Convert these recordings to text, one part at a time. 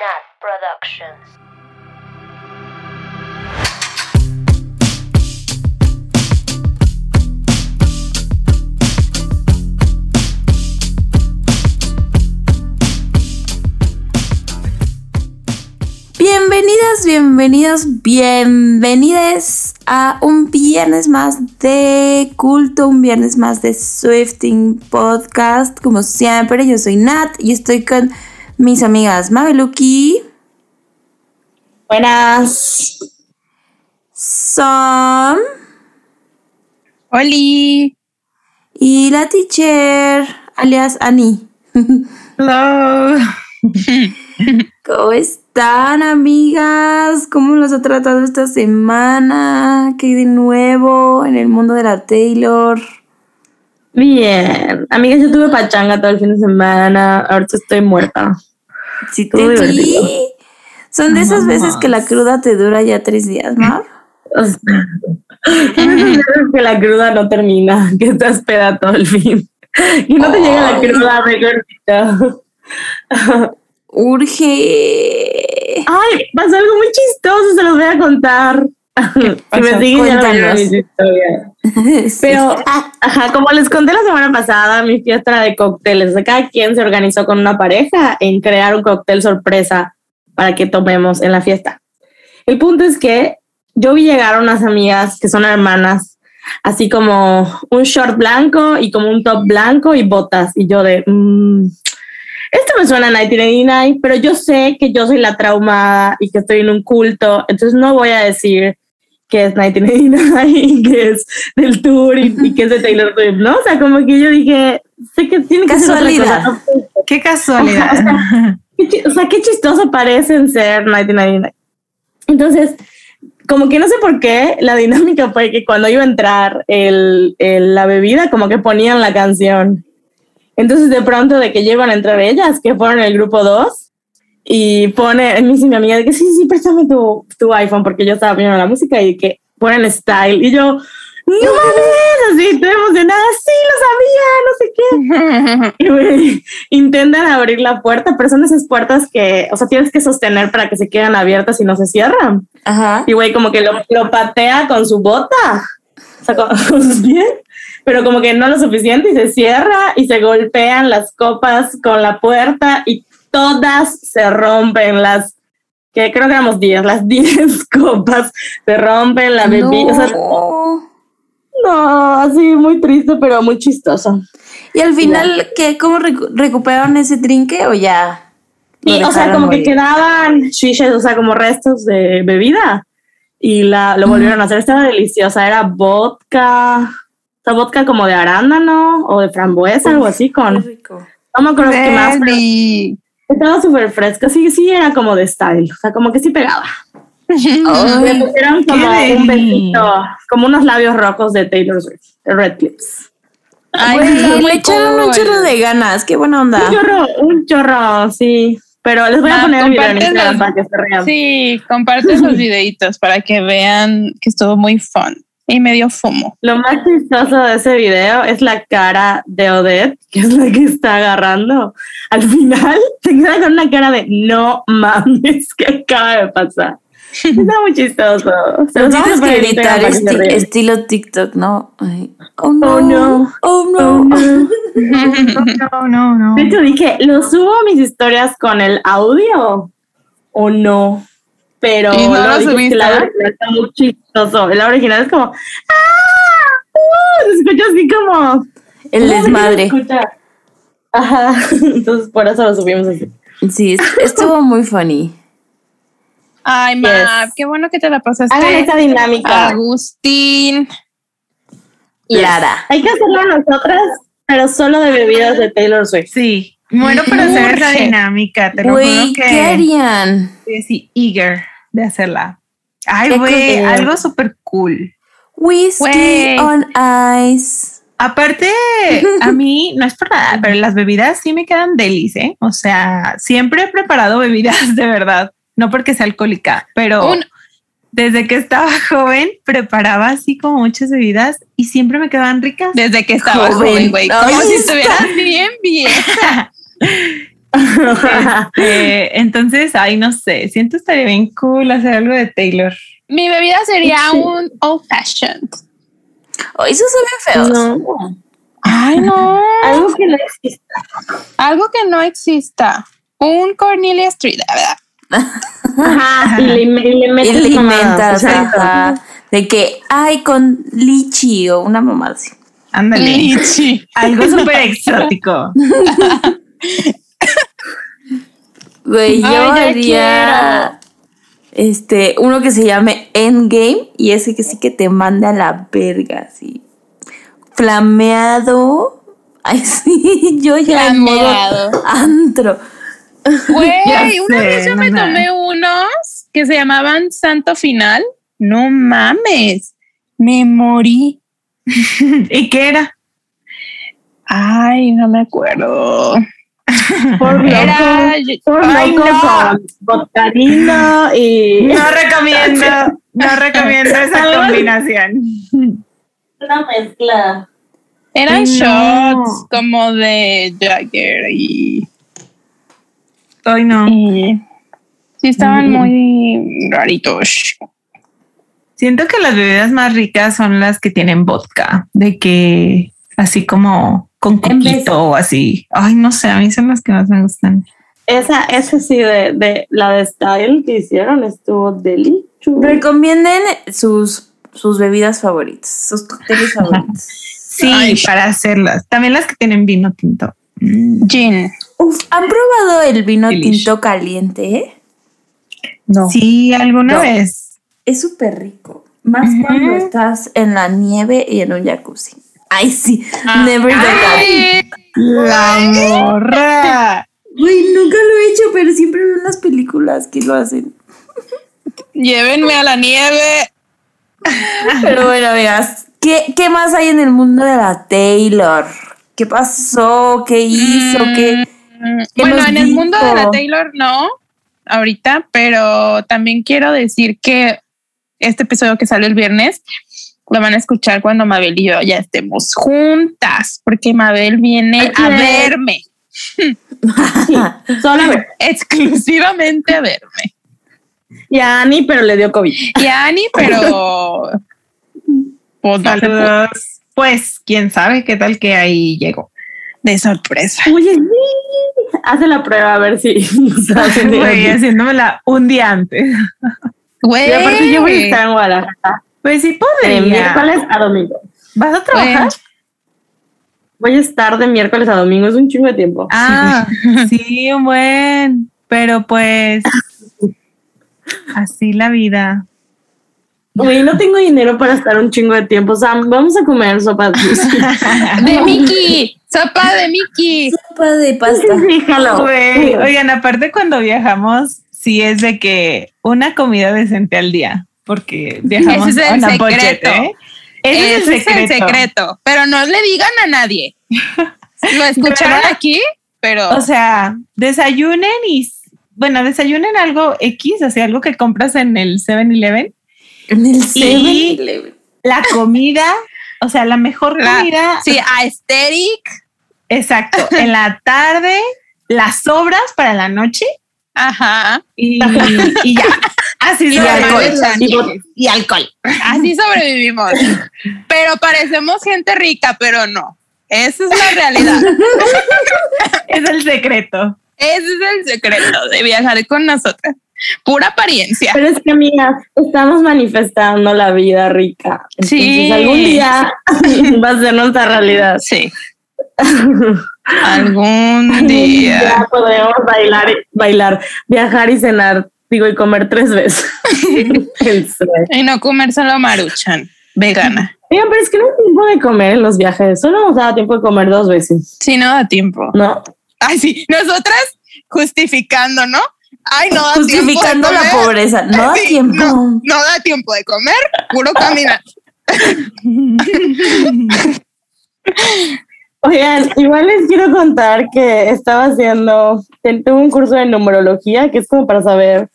Nat Productions. Bienvenidas, bienvenidos, bienvenidas a un viernes más de culto, un viernes más de Swifting Podcast. Como siempre, yo soy Nat y estoy con mis amigas Mabeluki, Buenas. Som Oli. y la teacher, alias Ani. Hello. ¿Cómo están, amigas? ¿Cómo los ha tratado esta semana? ¿Qué hay de nuevo en el mundo de la Taylor? Bien. Amigas, yo tuve pachanga todo el fin de semana. Ahorita estoy muerta. Sí, te divertido. Son de esas veces que la cruda te dura ya tres días, ¿no? O sea, esas veces que la cruda no termina, que estás peda todo el fin. Y no te llega la cruda, gordita. Urge. Ay, pasó algo muy chistoso, se los voy a contar. Si me siguen ya no mis historias. Sí. Pero, ajá, como les conté la semana pasada, mi fiesta era de cócteles. Cada quien se organizó con una pareja en crear un cóctel sorpresa para que tomemos en la fiesta. El punto es que yo vi llegar a unas amigas que son hermanas, así como un short blanco y como un top blanco y botas. Y yo de, mm, esto me suena a 1989, pero yo sé que yo soy la traumada y que estoy en un culto, entonces no voy a decir que es 1989 y que es del tour y, y que es de Taylor Swift, ¿no? O sea, como que yo dije, sé que tiene que ser otra Casualidad. cosa, ¿no? Qué casualidad. Qué chi- o sea, qué chistoso parecen ser 1999. Entonces, como que no sé por qué, la dinámica fue que cuando iba a entrar el, el- la bebida, como que ponían la canción. Entonces, de pronto, de que llegan a entrar ellas, que fueron el grupo 2, y pone, mí sí, mi amiga, de que sí, sí, préstame tu, tu iPhone, porque yo estaba poniendo la música y que ponen style. Y yo, no mames, así, estoy emocionada, sí, lo sabía, no sé qué. Y, güey, intentan abrir la puerta, pero son esas puertas que, o sea, tienes que sostener para que se queden abiertas y no se cierran. Ajá. Y güey, como que lo, lo patea con su bota, o sea, con, con sus pies, pero como que no lo suficiente y se cierra y se golpean las copas con la puerta y todas se rompen las, que creo que éramos 10, las 10 copas se rompen, la bebida, o sea, No. no, así muy triste, pero muy chistoso. Y al final, ¿qué? ¿Cómo recu- recuperaron ese trinque o ya? Y, o sea, como que morir? quedaban shishes, o sea, como restos de bebida. Y la, lo volvieron a hacer. Estaba deliciosa. Era vodka. O sea, vodka como de arándano o de frambuesa, algo así Qué con. rico. No me acuerdo qué más, pero. Estaba súper fresca. Sí, sí, era como de style. O sea, como que sí pegaba. Le Ay, pusieron como un besito, como unos labios rojos de Taylor Swift, de Red Clips. Ay, le echaron un chorro de ganas. Qué buena onda. Un chorro, un chorro, sí. Pero les voy a Ma, poner el video en. Instagram para que se rean. Sí, comparte los videitos para que vean que estuvo muy fun y medio fumo. Lo más chistoso de ese video es la cara de Odette, que es la que está agarrando. Al final se queda con una cara de no mames, ¿qué acaba de pasar? Está muy chistoso. Se tienes que se esti- estilo TikTok, ¿no? Ay. Oh no. Oh, no. Oh no. Oh, no. No, no, no. De hecho, dije, ¿lo subo a mis historias con el audio o no? Pero ¿Y no subiste? audio original está muy chistoso. El audio original es como, ¡ah! ¡Uh! Se escucha así como... El ¿Cómo se desmadre. escucha? Ajá, entonces por eso lo subimos así. Sí, est- estuvo muy funny. Ay, ma, Yes. qué bueno que te la pasaste. Hagan esa dinámica. Agustín. Yes. Lara. Hay que hacerlo nosotras, pero solo de bebidas de Taylor Swift. Sí, muero por hacer esa dinámica, te lo Güey, juro ¿qué que harían? así eager de hacerla. Ay, ¿Qué güey, algo súper cool. Whisky Güey. on ice. Aparte, a mí no es por nada, pero las bebidas sí me quedan delis, ¿eh? O sea, siempre he preparado bebidas de verdad, no porque sea alcohólica, pero Un- desde que estaba joven preparaba así como muchas bebidas y siempre me quedaban ricas. Desde que estaba Joven. güey. Como si estuvieras bien vieja. Este, entonces, ay, no sé, siento estaría bien cool hacer algo de Taylor. Mi bebida sería Sí. un old fashioned. Oh, esos son bien feos. No. Ay, no. Algo que no existe. Algo que no exista. Un Cornelia Street, la verdad. Ajá, y le, y le Y metes le mamadas, inventas exacto. ajá, de que, ay, con lichi o una mamá así. Ándale. Lichi. Algo súper exótico. Güey, yo Ay, haría este, uno que se llame Endgame y ese que sí que te mande a la verga, así. Flameado. Ay, sí, yo ya en modo Flameado. antro. Güey, una sé, vez yo me tomé unos que se llamaban Santo Final. No mames. Me morí. ¿Y qué era? Ay, no me acuerdo. Por Era. loco, por Ay, loco no. con botadino y No recomiendo, no recomiendo esa combinación. una mezcla. Eran no. shots como de Jagger y, Hoy no. y sí estaban Mm. muy raritos. Siento que las bebidas más ricas son las que tienen vodka, de que así como con coquito o así. Ay, no sé, a mí son las que más me gustan. Esa, esa sí, de, de la de Style que hicieron estuvo deli. chulo. Recomienden sus, sus bebidas favoritas, sus cócteles favoritos. Sí, Ay. para hacerlas. También las que tienen vino tinto. Mm. Gin. Uf, ¿han probado el vino Delish. tinto caliente? No. Sí, alguna No. vez. Es súper rico. Más cuando estás en la nieve y en un jacuzzi. Ay, sí. Ah. Never. Ay, La morra. Güey, nunca lo he hecho, pero siempre veo en las películas que lo hacen. llévenme a la nieve. Pero bueno, amigas, ¿qué, qué más hay en el mundo de la Taylor? ¿Qué pasó? ¿Qué hizo? ¿Qué, Mm, ¿Qué Bueno, nos en el mundo de la dijo? Taylor no, ahorita, pero también quiero decir que este episodio que sale el viernes lo van a escuchar cuando Mabel y yo ya estemos juntas, porque Mabel viene a verme, Solo a ver. exclusivamente a verme. Y a Ani, pero le dio COVID. Y a Ani, pero pues, no Saludos. Pues, quién sabe qué tal que ahí llego. de sorpresa. Oye, sí. Hace la prueba a ver si. si Güey, haciéndomela un día antes. Güey, Y aparte yo voy a estar en Guadalajara Pues sí, de podría. miércoles a domingo. ¿Vas a trabajar? Voy a estar de miércoles a domingo, es un chingo de tiempo. Ah, sí, un buen. Pero pues, así la vida. Güey, no tengo dinero para estar un chingo de tiempo. Sam, vamos a comer sopa. de Mickey, sopa de Mickey. Sopa de pasta. Sí, jalo. Güey, oigan, aparte cuando viajamos, sí es de que una comida decente al día, porque viajamos Ese es el a budget, secreto. ¿eh? Ese, Ese es el secreto, pero no le digan a nadie. Lo escucharon ¿Verdad? aquí, pero O sea, desayunen y, bueno, desayunen algo X, así algo que compras en el 7-Eleven. En el Y- 7-Eleven. La comida, o sea, la mejor La- comida. sí, aesthetic. Exacto. En la tarde, las sobras para la noche Ajá. y, y ya. Así Y alcohol. Y alcohol. Así sobrevivimos. Pero parecemos gente rica, pero no. Esa es la realidad. Es el secreto. Ese es el secreto de viajar con nosotras. Pura apariencia. Pero es que, amigas, estamos manifestando la vida rica. Entonces, Sí. algún día va a ser nuestra realidad. Sí. Algún día. Ya podemos bailar, y- bailar, viajar y cenar, digo, y comer tres veces. El sueño. Y no comer solo maruchan. Vegana. Oigan, pero es que no hay tiempo de comer en los viajes. Solo nos da tiempo de comer dos veces, Si no da tiempo. ¿no? Ay, sí, nosotras justificando, ¿no? Ay, no da Justificando tiempo la pobreza. No da Sí, tiempo. No, no da tiempo de comer, puro caminar. Oigan, igual les quiero contar que estaba haciendo, tuve un curso de numerología que es como para saber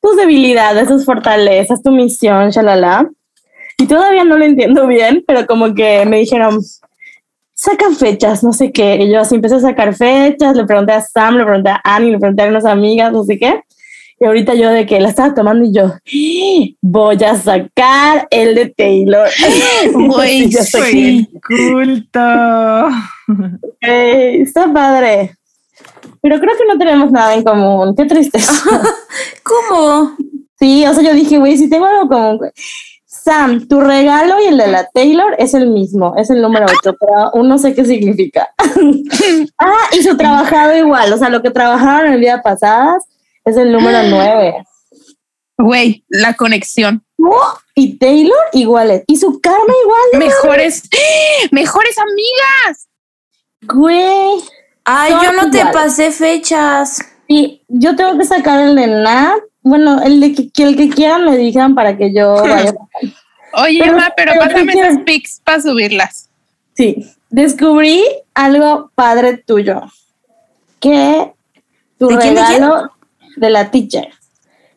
tus debilidades, tus fortalezas, tu misión, shalala. Y todavía no lo entiendo bien, pero como que me dijeron, sacan fechas, no sé qué. Y yo así empecé a sacar fechas, le pregunté a Sam, le pregunté a Annie, le pregunté a unas amigas, no sé qué. Y ahorita yo de que la estaba tomando y yo, voy a sacar el de Taylor. Güey, Sí, culto. está padre. Pero creo que no tenemos nada en común. Qué tristeza. ¿Cómo? sí, o sea, yo dije, güey, si tengo algo común. Sam, tu regalo y el de la Taylor es el mismo, es el número 8, pero aún no sé qué significa. ah, y su trabajado igual, o sea, lo que trabajaron el día pasadas es el número 9. Güey, la conexión. Y Taylor iguales. Y su karma igual. Mejores, mejores amigas. Güey. Ay, Son yo no te pasé fechas. Y yo tengo que sacar el de Nat. Bueno, el de que, que el que quieran me digan para que yo vaya. Oye, Pero- Emma, pero pero pásame ¿qué esas pics para subirlas. Sí. Descubrí algo padre tuyo. Que tu regalo de la teacher.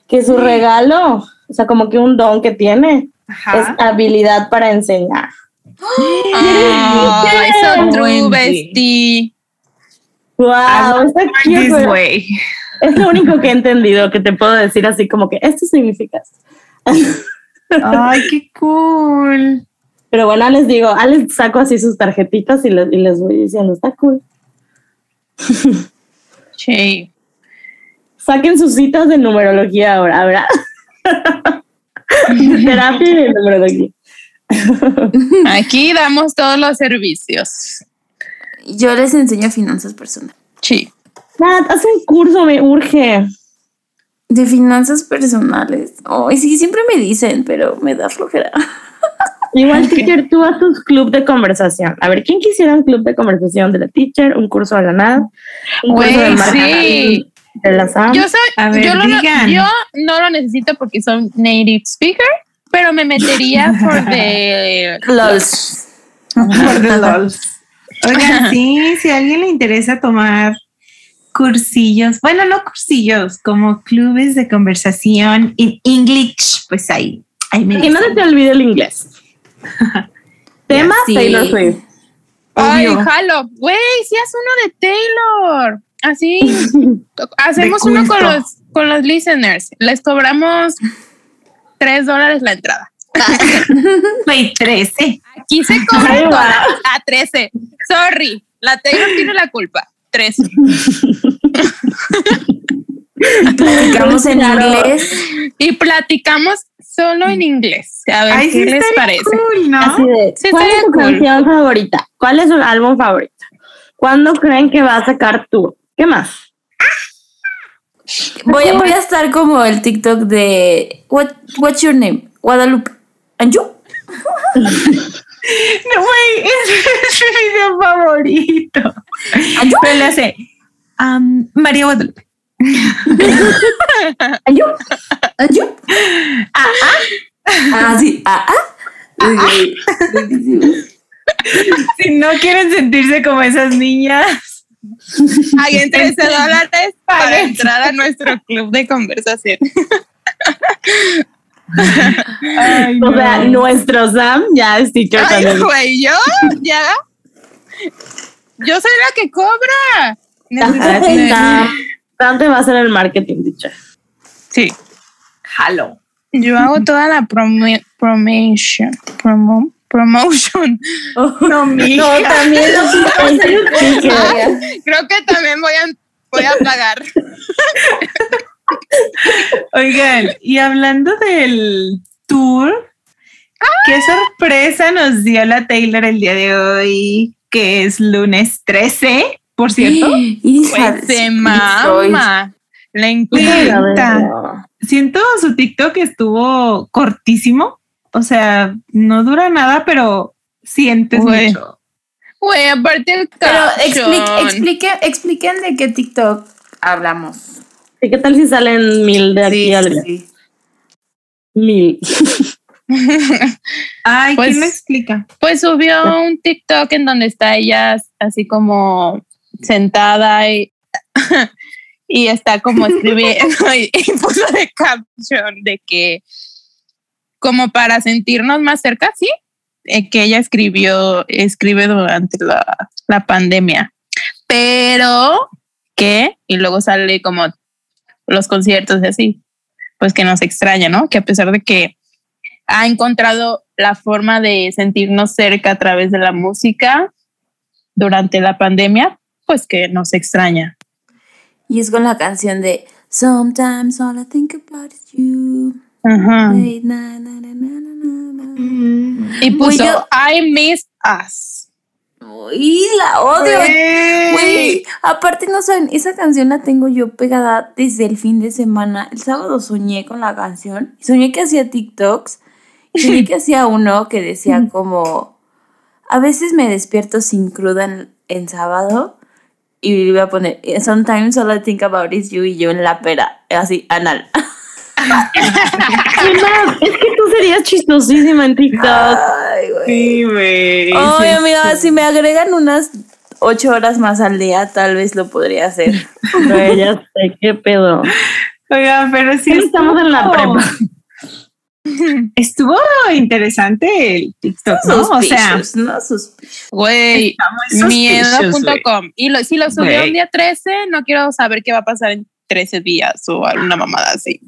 Que su regalo, o sea, como que un don que tiene, es habilidad para enseñar. Oh, eso true, bestie. Wow, está cute, This way. Es lo único que he entendido que te puedo decir así como que esto significa. esto. Ay, qué cool. Pero bueno, les digo, ah, les saco así sus tarjetitas y les, y les voy diciendo, está cool. Sí. Saquen sus citas de numerología ahora, ¿verdad? Terapia y de numerología. Aquí damos todos los servicios. Yo les enseño finanzas personales. Sí. Nat, haz un curso, me urge. De finanzas personales. Ay, sí, siempre me dicen, pero me da flojera. Igual, teacher, tú haz tus club de conversación. A ver, ¿quién quisiera un club de conversación de la teacher? Un curso de la NAD. Un curso de Güey, marketing sí. de la SAM. Yo soy, A ver, yo, lo- yo no lo necesito porque soy native speaker, pero me metería por de LOLs. Por the lols. Oigan, sí, si a alguien le interesa tomar cursillos, bueno, no cursillos, como clubes de conversación en English, pues ahí, ahí. Y no se te olvide el inglés. Tema sí. Taylor Swift. Ay, jalo, güey, si haz uno de Taylor. Así hacemos uno con los con los listeners. Les cobramos tres dólares la entrada. 23. Quise comer a 13. Sorry, la Taylor tiene la culpa. 13. platicamos en inglés. Y platicamos solo en inglés. A ver Ay, qué les parece. ¿Cuál es tu canción favorita? ¿Cuál es su álbum favorito? ¿Cuándo creen que va a sacar tú? ¿Qué más? Voy, a estar como el TikTok de what, What's your name? Guadalupe. ¿And? No, güey, ese es mi video favorito. ¿And you? Pero le hace um, María Guadalupe. ¿And you? Ah, ah. Ah, sí. Ah, ah. Ok. Buenísimo. Si no quieren sentirse como esas niñas, Paguen 13 dólares para entrar a nuestro club de conversación. Ay, O no. sea, nuestro Sam ya es teacher Ay, también. güey, yo ya. Yo soy la que cobra. Necesito- Sam. Te va a hacer el marketing, teacher. Sí. jalo. Yo hago toda la promo- promotion. Promo, promotion. No, mi No, también. Creo que también voy a, voy a pagar. Oigan, y hablando del tour, qué sorpresa nos dio la Taylor el día de hoy, que es lunes 13, por cierto. Pues se mama. Le encanta. Siento su TikTok estuvo cortísimo, o sea, no dura nada, pero sientes mucho. Güey, aparte el Pero explique, explique, expliquen de qué TikTok hablamos. ¿Y qué tal si salen mil de aquí Sí, al día? sí. Mil. Ay, Pues- ¿quién me explica? Pues subió un TikTok en donde está ella así como sentada y, y está como escribiendo y, y puso de caption de que como para sentirnos más cerca, ¿sí? eh, que ella escribió, escribe durante la, la pandemia. Pero que, y luego sale como los conciertos y así, pues que nos extraña, ¿no? Que a pesar de que ha encontrado la forma de sentirnos cerca a través de la música durante la pandemia, pues que nos extraña. Y es con la canción de Sometimes all I think about is you. Ajá. Na. Y puso I miss us. Uy, la odio. Güey, aparte no saben, esa canción la tengo yo pegada desde el fin de semana. El sábado soñé con la canción. y Soñé que hacía TikToks. Y soñé que hacía uno que decía como... A veces me despierto sin cruda en, en sábado. Y iba a poner... Sometimes all I think about is you. Y yo en la pera. Así, anal. Es que tú serías chistosísima en TikTok. Ay, güey. Sí, güey. Ay, amiga, si me agregan unas ocho horas más al día, tal vez lo podría hacer. Güey, ya sé, qué pedo. Oigan, pero sí. Estamos en la prepa. Estuvo interesante el TikTok, ¿no? O sea, no. Güey, miedo.com. Y lo, si lo subió un día 13, no quiero saber qué va a pasar en 13 días o alguna mamada así.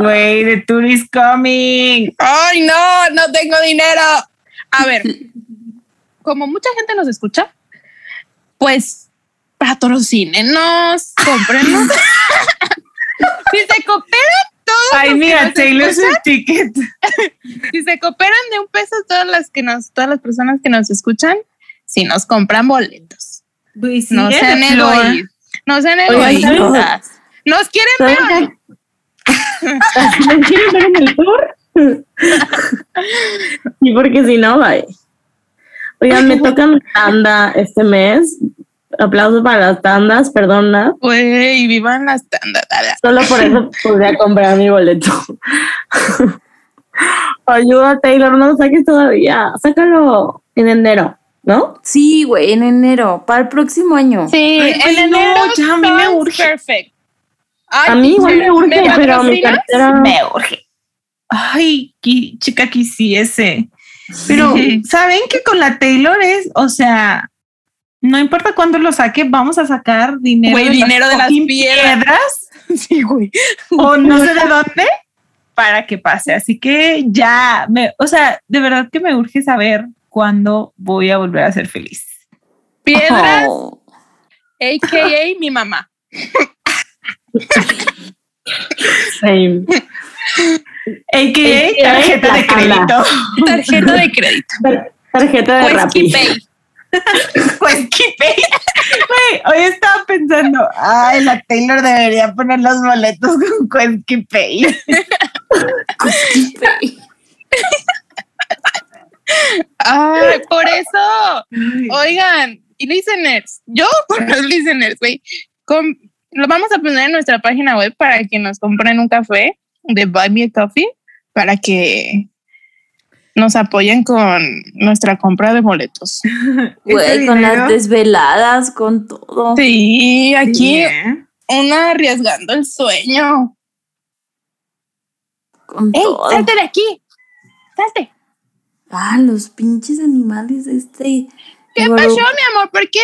Güey, the tour is coming. Ay, no, no tengo dinero. A ver, como mucha gente nos escucha, pues patrocínenos, cómprenos. si se cooperan todos, Ay, mira, nos Taylor Swift ticket. si se cooperan de un peso todas las que nos, todas las personas que nos escuchan, si nos compran boletos. No sean egoístas. No sean egoístas. Nos quieren ver. ¿Me quieren ver en el tour? Sí, porque si no, bye. Oigan, me toca mi tanda este mes. Aplausos para las tandas, perdona. Güey, vivan las tandas. Solo por eso podría comprar mi boleto. Ayuda, Taylor, no lo saques todavía. Sácalo en enero, ¿no? Sí, güey, en enero, para el próximo año. Sí, Ay, en no, enero ya a mí me urge. Perfect. Ay, A mí igual me urge, pero mi cartera. Me urge. Ay, qui- chica, quisiese. Pero, ¿saben que con la Taylor es, o sea, no importa cuándo lo saque, vamos a sacar dinero, Güey, dinero de las piedras. Sí, güey. o no sé de dónde para que pase. Así que ya, me, o sea, de verdad que me urge saber cuándo voy a volver a ser feliz. Piedras, Oh. a.k.a. mi mamá. Same. AKA AKA tarjeta de crédito. Tarjeta de crédito. Tar- Tarjeta de Wesky Rappi. Pay. Pues qué Güey, hoy estaba pensando, ay, la Taylor debería poner los boletos con Quesky Pay. Ay, por eso. Oigan, y listeners, yo por los listeners, güey, lo vamos a poner en nuestra página web para que nos compren un café de Buy Me a Coffee para que nos apoyen con nuestra compra de boletos. Güey, Ese con las desveladas, con todo. Sí, aquí una arriesgando el sueño. Con ¡Ey, todo. salte de aquí! ¡Salte! Ah, los pinches animales de este. ¿Qué pasó, mi amor? ¿Por qué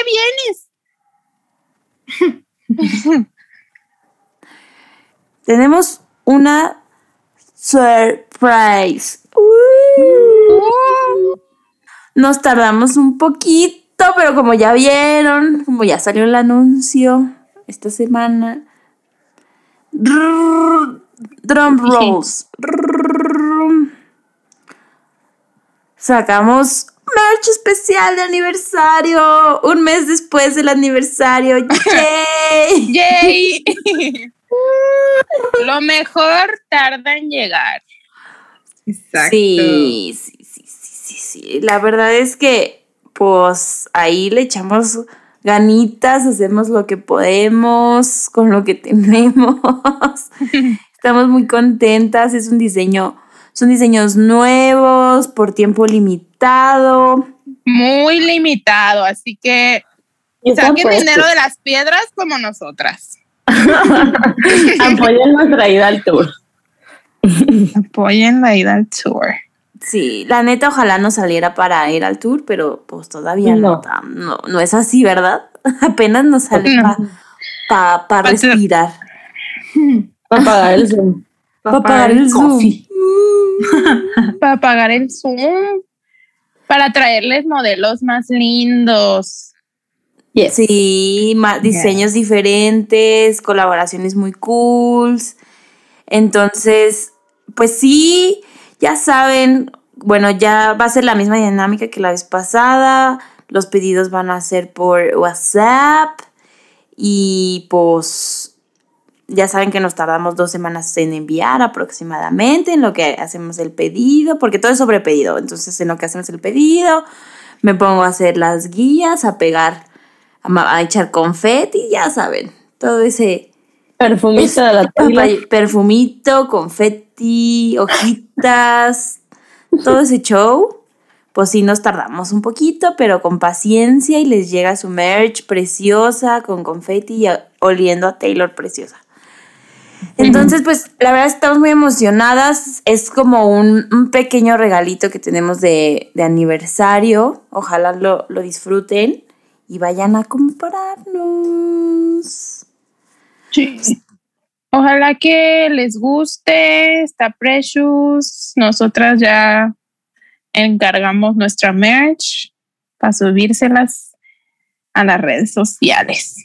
vienes? Tenemos una surprise. Uh. Nos tardamos un poquito, pero como ya vieron, como ya salió el anuncio esta semana. Drum rolls. Sacamos merch especial de aniversario. Un mes después del aniversario. ¡Yay! ¡Yay! Lo mejor tarda en llegar. Exacto. Sí, sí, sí, sí, sí, sí. La verdad es que, pues, ahí le echamos ganitas, hacemos lo que podemos con lo que tenemos. Estamos muy contentas. Es un diseño, son diseños nuevos por tiempo limitado. Muy limitado, así que saquen puestos. dinero de las piedras como nosotras. Apoyen nuestra ida al tour. Apoyen la ida al tour. Sí, la neta, ojalá no saliera para ir al tour, pero pues todavía no, no, no, es así, ¿verdad? Apenas nos sale para pa, respirar. Para pagar el Zoom. Para pagar el Zoom. para pagar el Zoom. Para traerles modelos más lindos. Sí, diseños diferentes, colaboraciones muy cool. Entonces, pues sí, ya saben, bueno, ya va a ser la misma dinámica que la vez pasada. Los pedidos van a ser por WhatsApp y pues ya saben que nos tardamos dos semanas en enviar aproximadamente en lo que hacemos el pedido, porque todo es sobre pedido. Entonces, en lo que hacemos el pedido, me pongo a hacer las guías, a pegar, a, echar confeti, ya saben, todo ese perfumito de la Perfumito, confeti, hojitas, todo ese show. Pues sí, nos tardamos un poquito, pero con paciencia y les llega su merch preciosa, con confeti y oliendo a Taylor preciosa. Entonces, pues la verdad estamos muy emocionadas. Es como un, pequeño regalito que tenemos de, aniversario. Ojalá lo, lo, disfruten y vayan a comprarnos. Sí. Ojalá que les guste, está precious. Nosotras ya encargamos nuestra merch para subírselas a las redes sociales.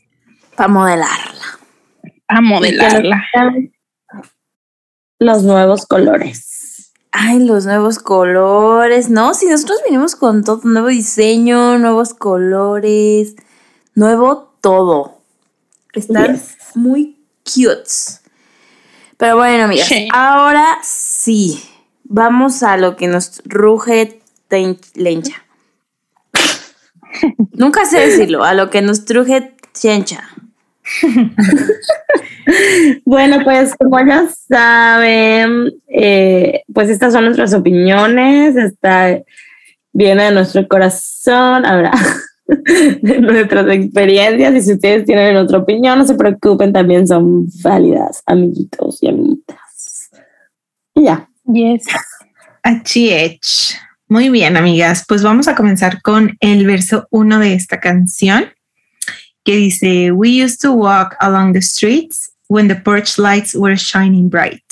Para modelarla. A modelarla. Los nuevos colores. Ay, los nuevos colores. No, si nosotros vinimos con todo, nuevo diseño, nuevos colores, nuevo todo. Están muy cute. Pero bueno, amigas, ahora sí, vamos a lo que nos ruge lencha. Nunca sé decirlo, a lo que nos truje chencha. bueno, pues como ya saben, eh, pues estas son nuestras opiniones, está, viene de nuestro corazón. Ahora, de nuestras experiencias y si ustedes tienen otra opinión, no se preocupen, también son válidas, amiguitos y amiguitas. Y ya. Yes. H. Muy bien, amigas. Pues vamos a comenzar con el verso uno de esta canción que dice, We used to walk along the streets when the porch lights were shining bright.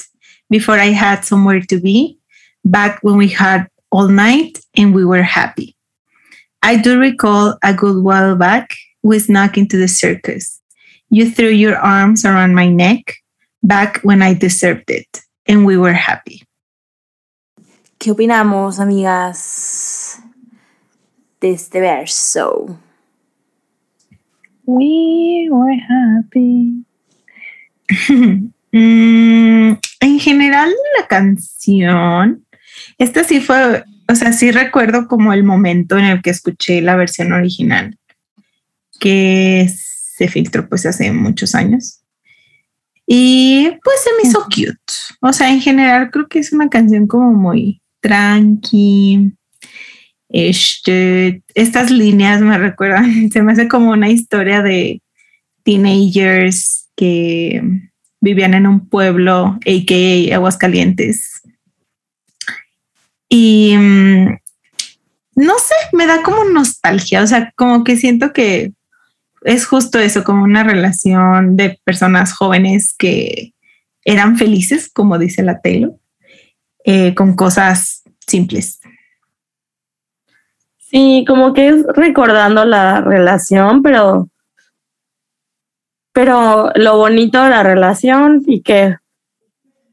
Before I had somewhere to be, back when we had all night and we were happy. I do recall a good while back we snuck into the circus. You threw your arms around my neck back when I deserved it, and we were happy. ¿Qué opinamos, amigas, de este verso? We were happy. mm, en general, la canción, esta sí fue o sea, sí recuerdo como el momento en el que escuché la versión original, que se filtró pues hace muchos años. Y pues se me hizo cute. O sea, en general creo que es una canción como muy tranqui. Este, estas líneas me recuerdan, se me hace como una historia de teenagers que vivían en un pueblo, a.k.a. Aguascalientes, y mm, no sé, me da como nostalgia, o sea, como que siento que es justo eso, como una relación de personas jóvenes que eran felices, como dice la Telo, eh, con cosas simples. Sí, como que es recordando la relación, pero, pero lo bonito de la relación y que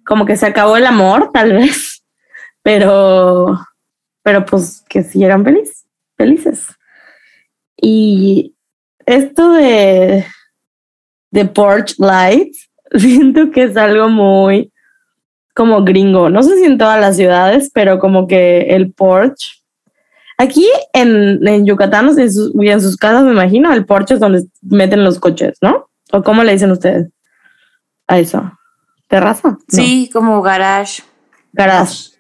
como que se acabó el amor, tal vez pero, pero pues que sí eran felices, felices. Y esto de, de Porch Light, siento que es algo muy como gringo. No sé si en todas las ciudades, pero como que el porch. Aquí en, en Yucatán, en sus, en sus casas, me imagino, el porch es donde meten los coches, ¿no? ¿O cómo le dicen ustedes a eso? ¿Terraza? Sí, como garage. Garage.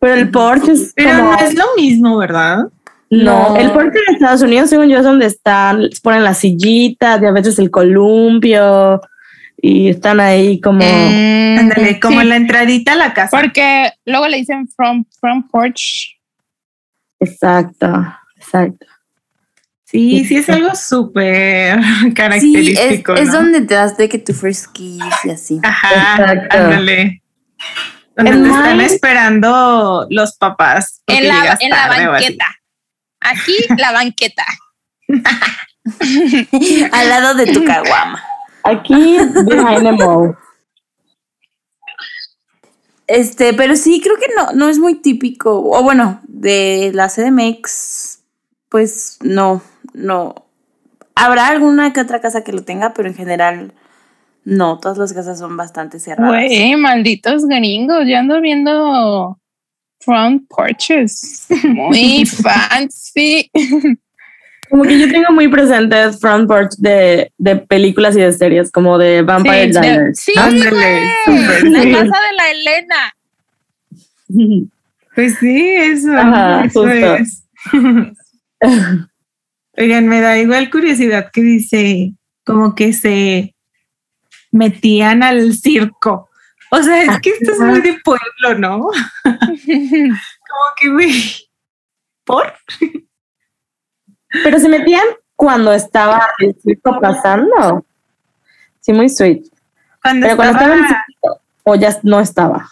Pero el Porsche es Pero no es lo mismo, ¿verdad? No, el Porsche en Estados Unidos, según yo, es donde están, ponen las sillitas, y a veces el columpio, y están ahí como... Mm, Ándale, como sí, la entradita a la casa. Porque luego le dicen from, from porch. Exacto, exacto. Sí, sí es algo súper Sí, es, característico. es donde te das de que tu first kiss y así. Ajá, Exacto. ándale. Donde te están esperando los papás. En la, en la banqueta. Aquí la banqueta. Al lado de tu caguama. Aquí, behind the mall. Este, pero sí, creo que no, no es muy típico. O bueno, de la CDMX, pues no, no. Habrá alguna que otra casa que lo tenga, pero en general no, todas las casas son bastante cerradas. Güey, malditos gringos. Yo ando viendo front porches. Muy fancy. Como que yo tengo muy presentes front porch de, de películas y de series, como de Vampire Sí, Diners. sí, Ándale, súper, La casa de la Elena. Pues sí, eso, Ajá, eso justo. es. Oigan, me da igual curiosidad que dice como que se metían al circo. O sea, es que esto es muy de pueblo, ¿no? Como que, güey, ¿por? Pero se metían cuando estaba el circo pasando. Sí, muy sweet. Cuando Pero cuando estaba estaba, el circo, o ya no estaba.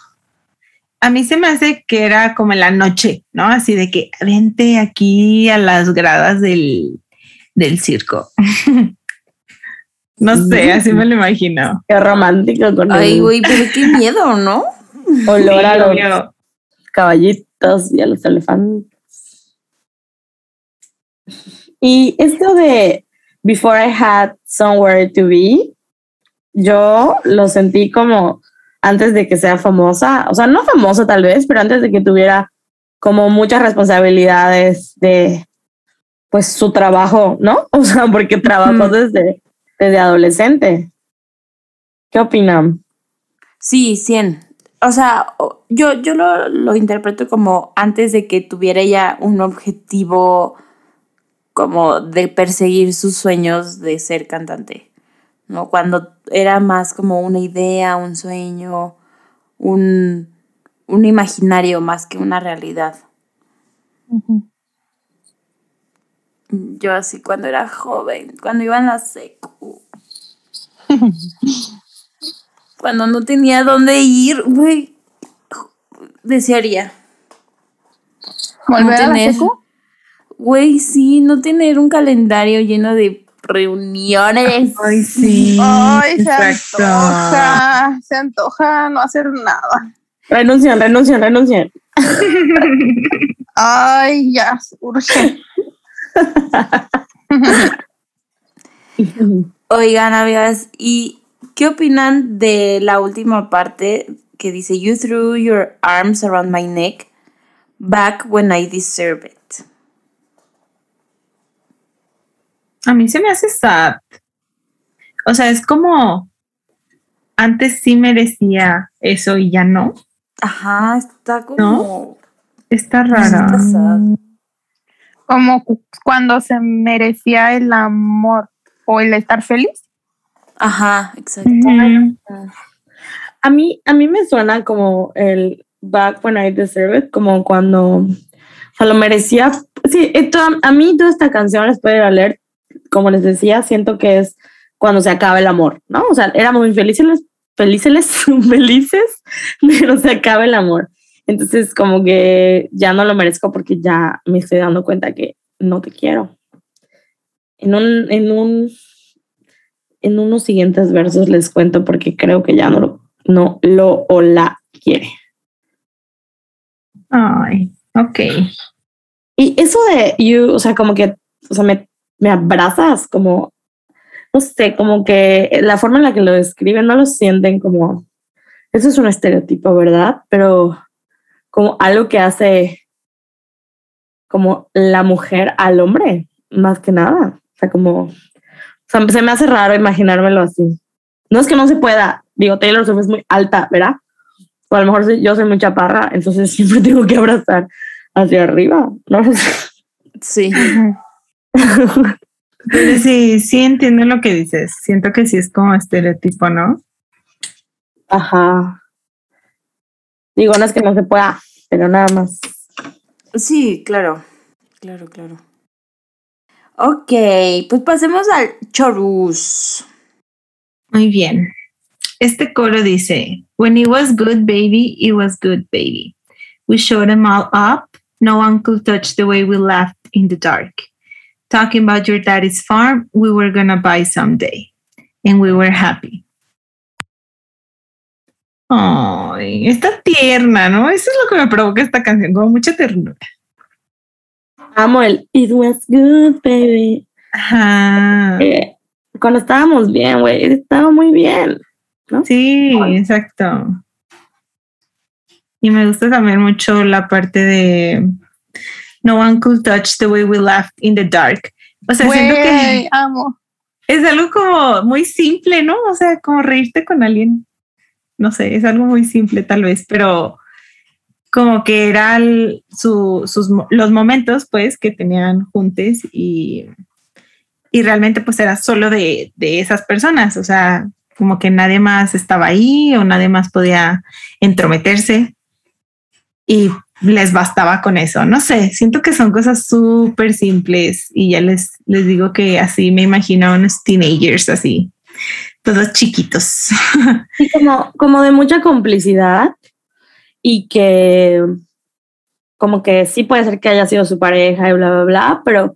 A mí se me hace que era como en la noche, ¿no? Así de que vente aquí a las gradas del, del circo. no sé, así me lo imagino. Qué romántico con Ay, el güey, pero qué miedo, ¿no? olor a los obvio. caballitos y a los elefantes. Y esto de Before I Had Somewhere to Be, yo lo sentí como antes de que sea famosa, o sea, no famosa tal vez, pero antes de que tuviera como muchas responsabilidades de pues su trabajo, ¿no? O sea, porque trabajó desde, desde adolescente. ¿Qué opinan? Sí, 100. O sea, yo, yo lo, lo interpreto como antes de que tuviera ya un objetivo como de perseguir sus sueños de ser cantante. ¿No? Cuando era más como una idea, un sueño, un, un imaginario más que una realidad. Yo así cuando era joven, cuando iba en la secu. cuando no tenía dónde ir, güey, desearía. Volver a la secu. Güey, sí, no tener un calendario lleno de reuniones. Ay, sí. Ay, se exacto. antoja. Se antoja no hacer nada. Renuncian, renuncian, renuncian. Ay, ya, urge. Oigan, amigas, ¿y qué opinan de la última parte que dice You threw your arms around my neck back when I deserve it? A mí se me hace sad. O sea, es como antes sí merecía eso y ya no. Ajá, está como. Está rara. Está sad. Como cu- cuando se merecía el amor o el estar feliz. Ajá, exacto. A mí, a mí me suena como el back when I deserve it, como cuando o sea, lo merecía. Sí, esto, a mí toda esta canción les puede valer, como les decía, siento que es cuando se acaba el amor, ¿no? O sea, éramos muy felices, felices, felices, pero se acaba el amor. Entonces, como que ya no lo merezco porque ya me estoy dando cuenta que no te quiero. En un, en un, en unos siguientes versos les cuento porque creo que ya no lo, no lo o la quiere. Ay, ok. Y eso de you, o sea, como que, o sea, me, me abrazas, como, no sé, como que la forma en la que lo describen no lo sienten como, eso es un estereotipo, ¿verdad? Pero como algo que hace como la mujer al hombre, más que nada. O sea, como, o sea, se me hace raro imaginármelo así. No es que no se pueda, digo, Taylor Swift es muy alta, ¿verdad? O a lo mejor yo soy muy chaparra, entonces siempre tengo que abrazar hacia arriba, ¿no? Sí. Pero sí, sí entiendo lo que dices. Siento que sí es como estereotipo, ¿no? Ajá. Digo, no es que no se pueda, pero nada más. Sí, claro. Claro, claro. Ok, pues pasemos al chorus. Muy bien. Este coro dice, When it was good, baby, it was good, baby. We showed them all up. No one could touch the way we laughed in the dark. Talking about your daddy's farm we were gonna buy someday. And we were happy. Ay, está tierna, ¿no? Eso es lo que me provoca esta canción, como mucha ternura. Amo el It was good, baby. Ajá. Eh, cuando estábamos bien, güey, estaba muy bien. Sí, exacto. Y me gusta también mucho la parte de No one could touch the way we laughed in the dark. O sea, siento que amo. es algo como muy simple, ¿no? O sea, como reírte con alguien. No sé, es algo muy simple tal vez, pero como que eran su, sus, los momentos pues que tenían juntos y, y realmente pues era solo de, de esas personas, o sea, como que nadie más estaba ahí o nadie más podía entrometerse y les bastaba con eso. No sé, siento que son cosas súper simples y ya les, les digo que así me imagino a unos teenagers así, todos chiquitos. Sí, como, como de mucha complicidad y que como que sí puede ser que haya sido su pareja y bla, bla, bla, pero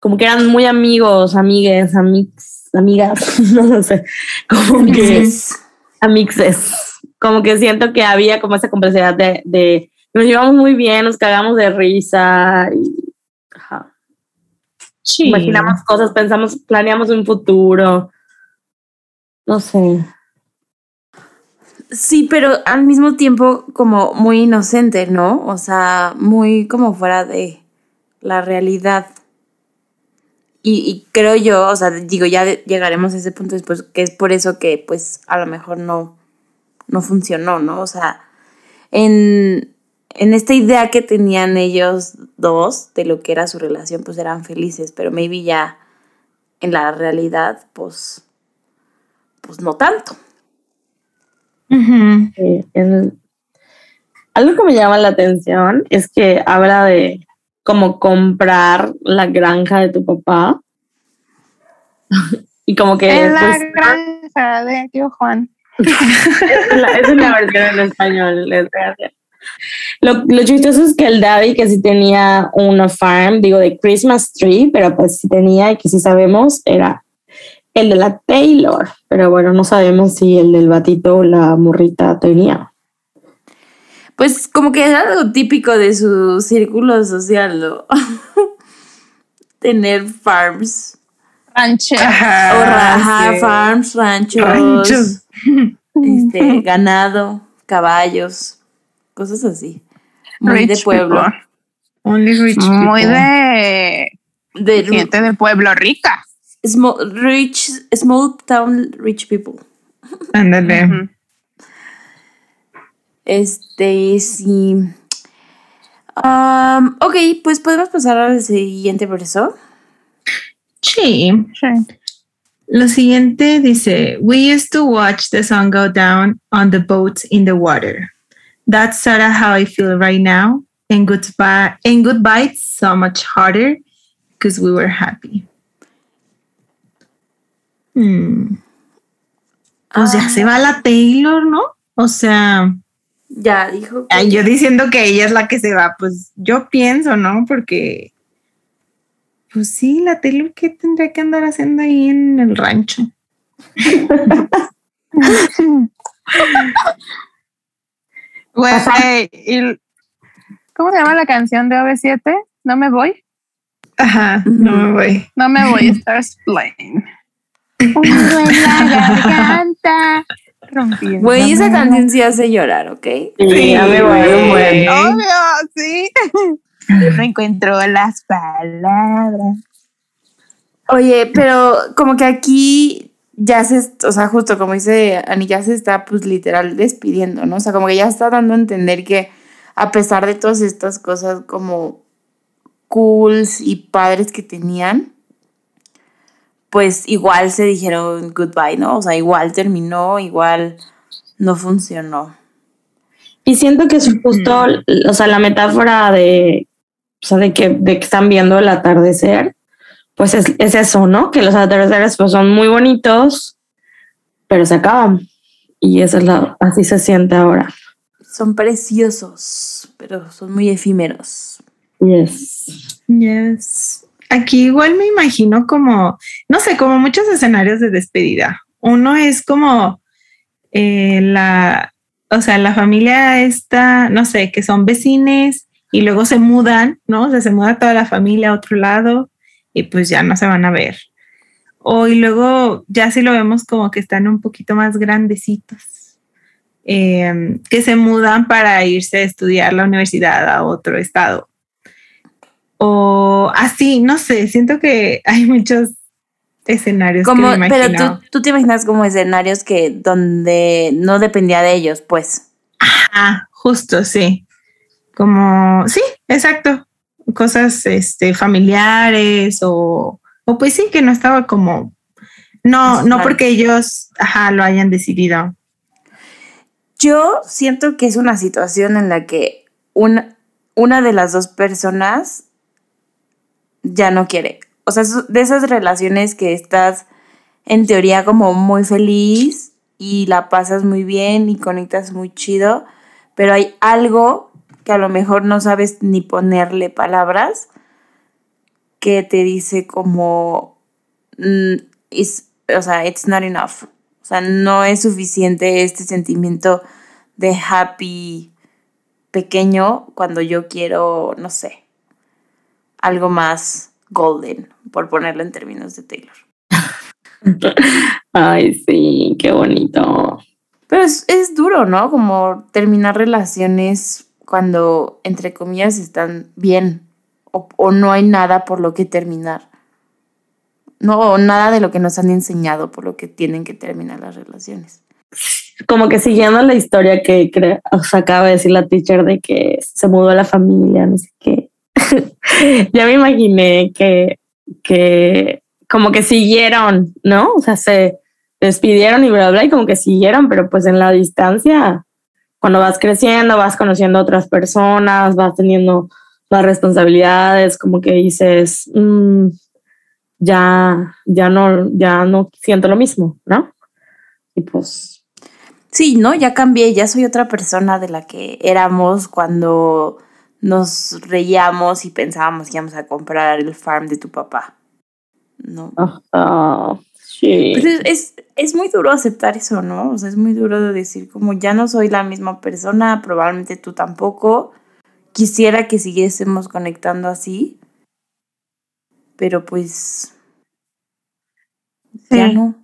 como que eran muy amigos, amigues, amix, amigas, no sé, como que Mixes. amixes. Como que siento que había como esa complicidad de, de nos llevamos muy bien, nos cagamos de risa y ajá. Sí. imaginamos cosas, pensamos, planeamos un futuro. No sé. Sí, pero al mismo tiempo como muy inocente, ¿no? O sea, muy como fuera de la realidad. Y, y creo yo, o sea, digo, ya llegaremos a ese punto después, que es por eso que pues a lo mejor no, no funcionó, ¿no? O sea, en, en esta idea que tenían ellos dos de lo que era su relación, pues eran felices, pero maybe ya en la realidad, pues, pues no tanto. El- algo que me llama la atención es que habla de como comprar la granja de tu papá. y como que En la pues, granja de tío Juan. es la- esa es la versión en español. desgracia. Lo, lo chistoso es que el daddy que sí tenía una farm, digo de Christmas tree, pero pues sí tenía y que sí sabemos era el de la Taylor, pero bueno, no sabemos si el del batito o la morrita tenía. Pues como que era algo típico de su círculo social, ¿no? Tener farms. Rancho. o ra- ajá, sí. farms, ranchos, Ranchos. este, ganado, caballos, cosas así. Muy de Rich pueblo. people. Only rich Muy people. de De gente de pueblo rica. small, rich, small town rich people. Ándale. Este, sí. Um, ok, pues podemos pasar al siguiente verso. Sí. Sí. Lo siguiente dice, we used to watch the sun go down on the boats in the water. That's sort of how I feel right now. And goodbye, and goodbye it's so much harder because we were happy. Hmm. Pues ya se va la Taylor, ¿no? O sea, Ya dijo. que- yo diciendo que ella es la que se va, pues yo pienso, ¿no? Porque, pues sí, la Taylor, ¿qué tendría que andar haciendo ahí en el rancho? Güey, y- ¿cómo se llama la canción de OV7? No me voy. Ajá, no me voy. No me voy. Stars la garganta. Rompiendo. Güey, esa canción sí hace llorar, ¿ok? Sí, ya me voy, güey. Obvio, sí. No encuentro las palabras. Oye, pero como que aquí ya se, o sea, justo como dice Ani, ya se está pues literal despidiendo, ¿no? O sea, como que ya está dando a entender que a pesar de todas estas cosas como cools y padres que tenían, pues igual se dijeron goodbye, ¿no? O sea, igual terminó, igual no funcionó. Y siento que es justo, o sea, la metáfora de, o sea, de que, de que están viendo el atardecer, pues es, es eso, ¿no? Que los atardeceres pues son muy bonitos, pero se acaban. Y eso es la, así se siente ahora. Son preciosos, pero son muy efímeros. Yes. Yes. Aquí igual me imagino como, no sé, como muchos escenarios de despedida. Uno es como eh, la, o sea, la familia está, no sé, que son vecines y luego se mudan, ¿no? O sea, se muda toda la familia a otro lado y pues ya no se van a ver. O y luego ya si lo vemos como que están un poquito más grandecitos, eh, que se mudan para irse a estudiar la universidad a otro estado. O así, no sé, siento que hay muchos escenarios Como, que me pero tú, tú te imaginas como escenarios que donde no dependía de ellos, pues. Ah, justo, sí. Como, sí, exacto. Cosas este, familiares o, o pues sí, que no estaba como, no, no Claro. porque ellos, ajá, lo hayan decidido. Yo siento que es una situación en la que una, una de las dos personas ya no quiere. O sea, de esas relaciones que estás en teoría como muy feliz y la pasas muy bien y conectas muy chido, pero hay algo que a lo mejor no sabes ni ponerle palabras que te dice como, mm, is- o sea, it's not enough. O sea, no es suficiente este sentimiento de happy pequeño cuando yo quiero, no sé, algo más golden, por ponerlo en términos de Taylor. Ay, sí, qué bonito. Pero es, es duro, ¿no? Como terminar relaciones cuando, entre comillas, están bien o, o no hay nada por lo que terminar. No, o nada de lo que nos han enseñado por lo que tienen que terminar las relaciones. Como que siguiendo la historia que cre- o sea, acaba de decir la teacher de que se mudó la familia, no sé qué. ya me imaginé que, que como que siguieron, ¿no? O sea, se despidieron y bla, bla, y como que siguieron, pero pues en la distancia, cuando vas creciendo, vas conociendo a otras personas, vas teniendo las responsabilidades, como que dices, "Mm, ya, ya no, ya no siento lo mismo, ¿no? Y pues Sí, ¿no? Ya cambié, ya soy otra persona de la que éramos cuando nos reíamos y pensábamos que íbamos a comprar el farm de tu papá. ¿No? Ajá, sí. Pero es, es, es muy duro aceptar eso, ¿no? O sea, es muy duro de decir como ya no soy la misma persona, probablemente tú tampoco. Quisiera que siguiésemos conectando así, pero pues ya Sí. no.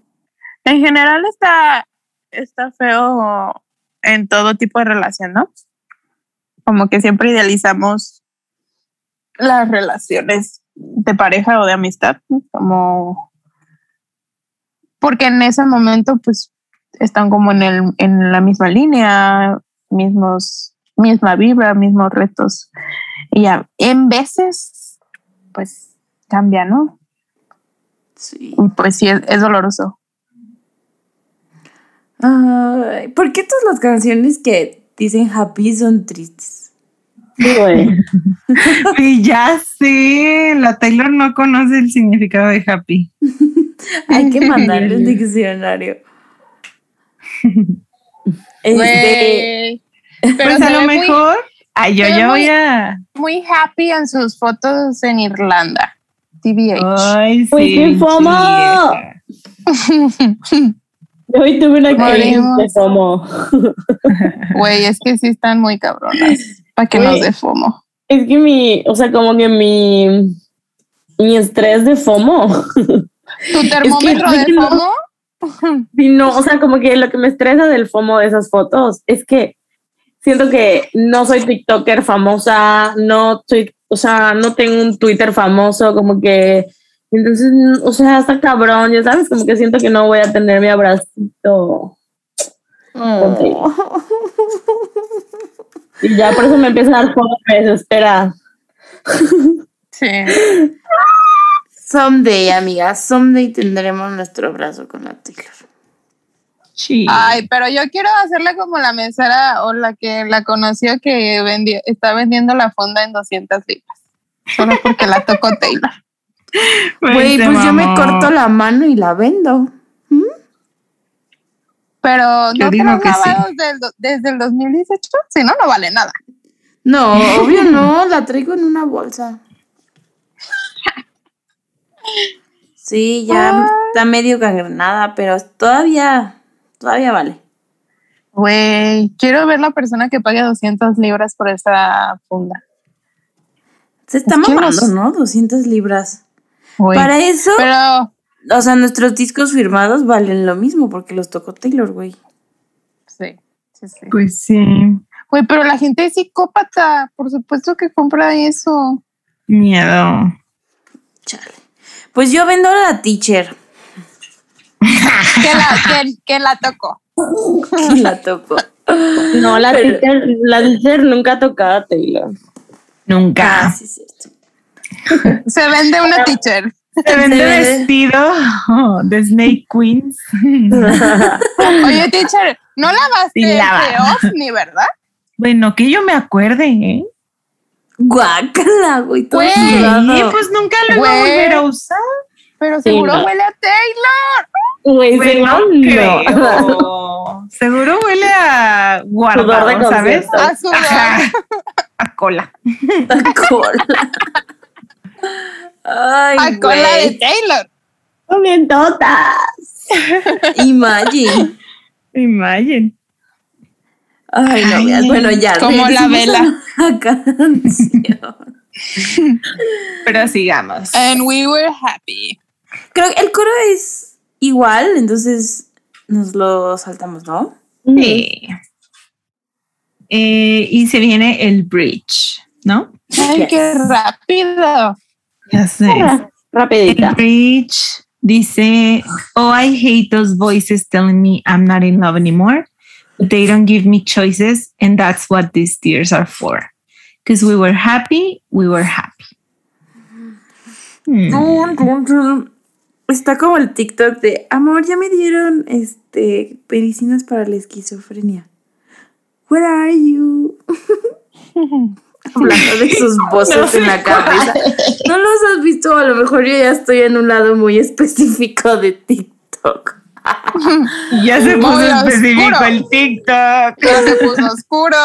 En general está, está feo en todo tipo de relación, ¿no? Como que siempre idealizamos las relaciones de pareja o de amistad, ¿no? como porque en ese momento pues están como en el en la misma línea, mismos misma vibra, mismos retos. Y ya, en veces pues cambia, ¿no? Sí. Y pues sí es, es doloroso. Ay, ¿por qué todas las canciones que dicen happy son tristes? Sí, güey. Y ya sé, la Taylor no conoce el significado de happy. Hay que mandarle un diccionario. Este, Güey. Pero pues a lo ve muy- mejor, ay, yo ya voy muy- a. muy happy en sus fotos en Irlanda. TBH. Ay, sí. Uy, qué fomo. Yo hoy tuve una Morimos. de FOMO. Güey, es que sí están muy cabronas. Para que Güey. nos dé FOMO. Es que mi, o sea, como que mi, mi estrés de FOMO. ¿Tu termómetro es de no- FOMO? Sí, no, o sea, como que lo que me estresa del FOMO de esas fotos es que siento que no soy TikToker famosa, no soy, o sea, no tengo un Twitter famoso, como que, entonces, o sea, está cabrón, ya sabes, como que siento que no voy a tener mi abracito. oh. Y ya por eso me empieza a dar FOMO, me desespera. Sí. Someday, amiga, someday tendremos nuestro brazo con la Taylor. Sí. Ay, pero yo quiero hacerla como la mesera o la que la conoció que vendió, está vendiendo la fonda en 200 libras. Solo porque la tocó Taylor. Güey, pues yo me corto la mano y la vendo. Pero no has que sí. lavado desde el, do- desde el 2018. Si no, no vale nada. No, obvio no, la traigo en una bolsa. Sí, ya está medio gangrenada, pero todavía, todavía vale. Güey, quiero ver la persona que pague 200 libras por esa funda. Se está Es mamando, los- ¿no? 200 libras. Para eso, Pero, o sea, nuestros discos firmados valen lo mismo porque los tocó Taylor, güey. sí, sí, sí. Pues sí. Güey, pero la gente es psicópata. Por supuesto que compra eso. Miedo. Chale. Pues yo vendo la teacher. Que la, que, que la tocó. Y la toco. No, la Pero- teacher, la teacher nunca ha tocado a Taylor. Nunca. Ah, sí, cierto. Se vende una teacher. Se vende vestido de Snake Queens. Oye, teacher, ¿no lavaste Sí, lava. ese ovni, verdad? bueno, que yo me acuerde, ¿eh? Guácala, güey. todo Güey, pues nunca lo iba a volver a usar. Pero Sí, seguro no. huele a Taylor. Güey, Bueno, seguro no. creo. Seguro huele a guardado, de ¿sabes? A sudor. A cola. La cola. Ay, A cola de. Taylor. Bien totas. Imagine. Imagine. Ay, no Ay. Bueno, ya. como la regresemos a la canción. Pero sigamos. And we were happy. Creo que el coro es igual, entonces nos lo saltamos, ¿no? Sí. Eh, y se viene el bridge, ¿no? Ay, Yes. qué rápido. Ya sé. El Rapidita. bridge dice, Oh, I hate those voices telling me I'm not in love anymore. But they don't give me choices, and that's what these tears are for. Because we were happy, we were happy. Hmm. Está como el TikTok de amor, ya me dieron este medicinas para la esquizofrenia. Where are you? Hablando de sus voces No en la cabeza. No los has visto, a lo mejor yo ya estoy en un lado muy específico de TikTok. Ya se Muy puso oscuro. específico el TikTok. Pero se puso oscuro.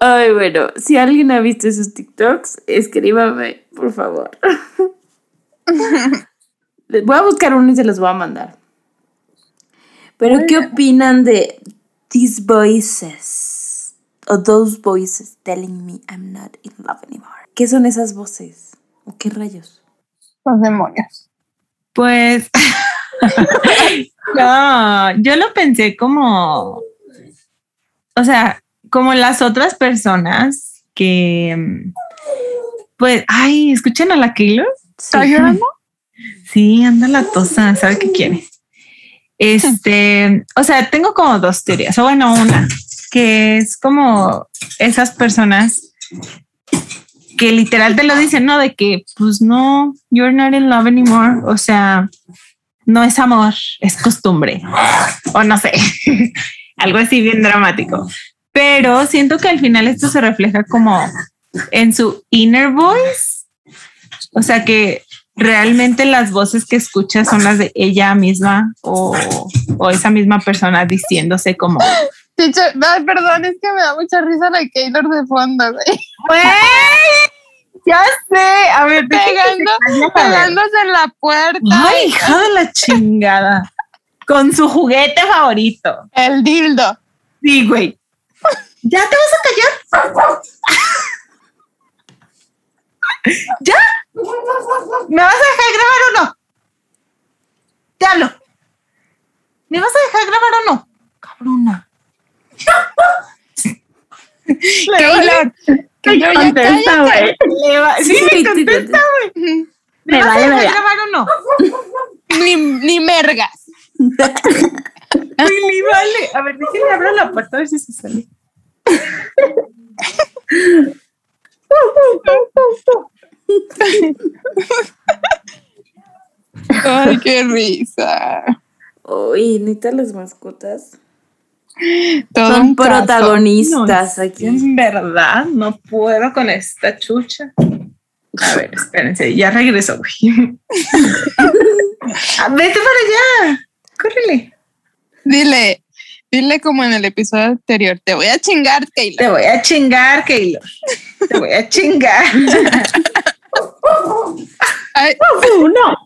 Ay, bueno, si alguien ha visto esos TikToks, escríbame, por favor. Les voy a buscar uno y se los voy a mandar. Pero, ¿qué opinan de these voices? O those voices telling me I'm not in love anymore. ¿Qué son esas voces? ¿O qué rayos? Los demonios. Pues no, yo lo pensé como, o sea, como las otras personas que, pues, ay, escuchen a la Keylor. ¿Está llorando? Sí, anda la tosa, ¿sabe qué quiere? Este, o sea, tengo como dos teorías, o bueno, una, que es como esas personas que literal te lo dicen, ¿no? De que, pues no, you're not in love anymore, o sea, no es amor, es costumbre, o no sé, algo así bien dramático. Pero siento que al final esto se refleja como en su inner voice, o sea que realmente las voces que escuchas son las de ella misma o, o esa misma persona diciéndose como, Teacher, ay, perdón, es que me da mucha risa la Keylor de fondo, güey. ¡Güey! Ya sé, a ver, Pegando, checarle, a ver. pegándose en la puerta. Ay, hija de la chingada. Con su juguete favorito. El dildo. Sí, güey. ¿Ya te vas a callar? ¿Ya? ¿Me vas a dejar grabar o no? Te hablo. ¿Me vas a dejar grabar o no? Cabrona. Keylor, ya Contesta, güey. Sí, Sí, me contesta, güey. ¿Me vale a dejar verga. grabar o no? Ni, ni mergas. Ni vale. A ver, déjenme abrir la puerta a ver si se sale. Ay, qué risa. Uy, neta, las mascotas Todo son protagonistas aquí. En verdad, no puedo con esta chucha. A ver, espérense, ya regresó. Ah, Vete para allá. Córrele. Dile, dile como en el episodio anterior, te voy a chingar, Taylor. Te voy a chingar, Keylor. Te voy a chingar. Ay, no.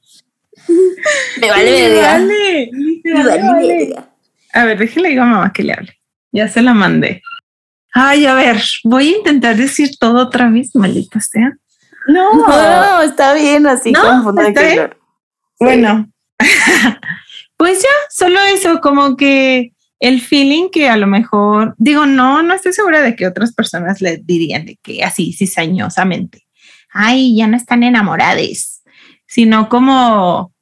Me vale verga. Dale, Me vale verga. A ver, déjale digo a mamá que le hable. Ya se la mandé. Ay, a ver, voy a intentar decir todo otra vez, maldita sea. No. No, está bien así No, está bien. Keylor. Bueno, pues ya, solo eso, como que el feeling que a lo mejor, digo, no, no estoy segura de que otras personas le dirían de que así cizañosamente, ay, ya no están enamoradas, sino como,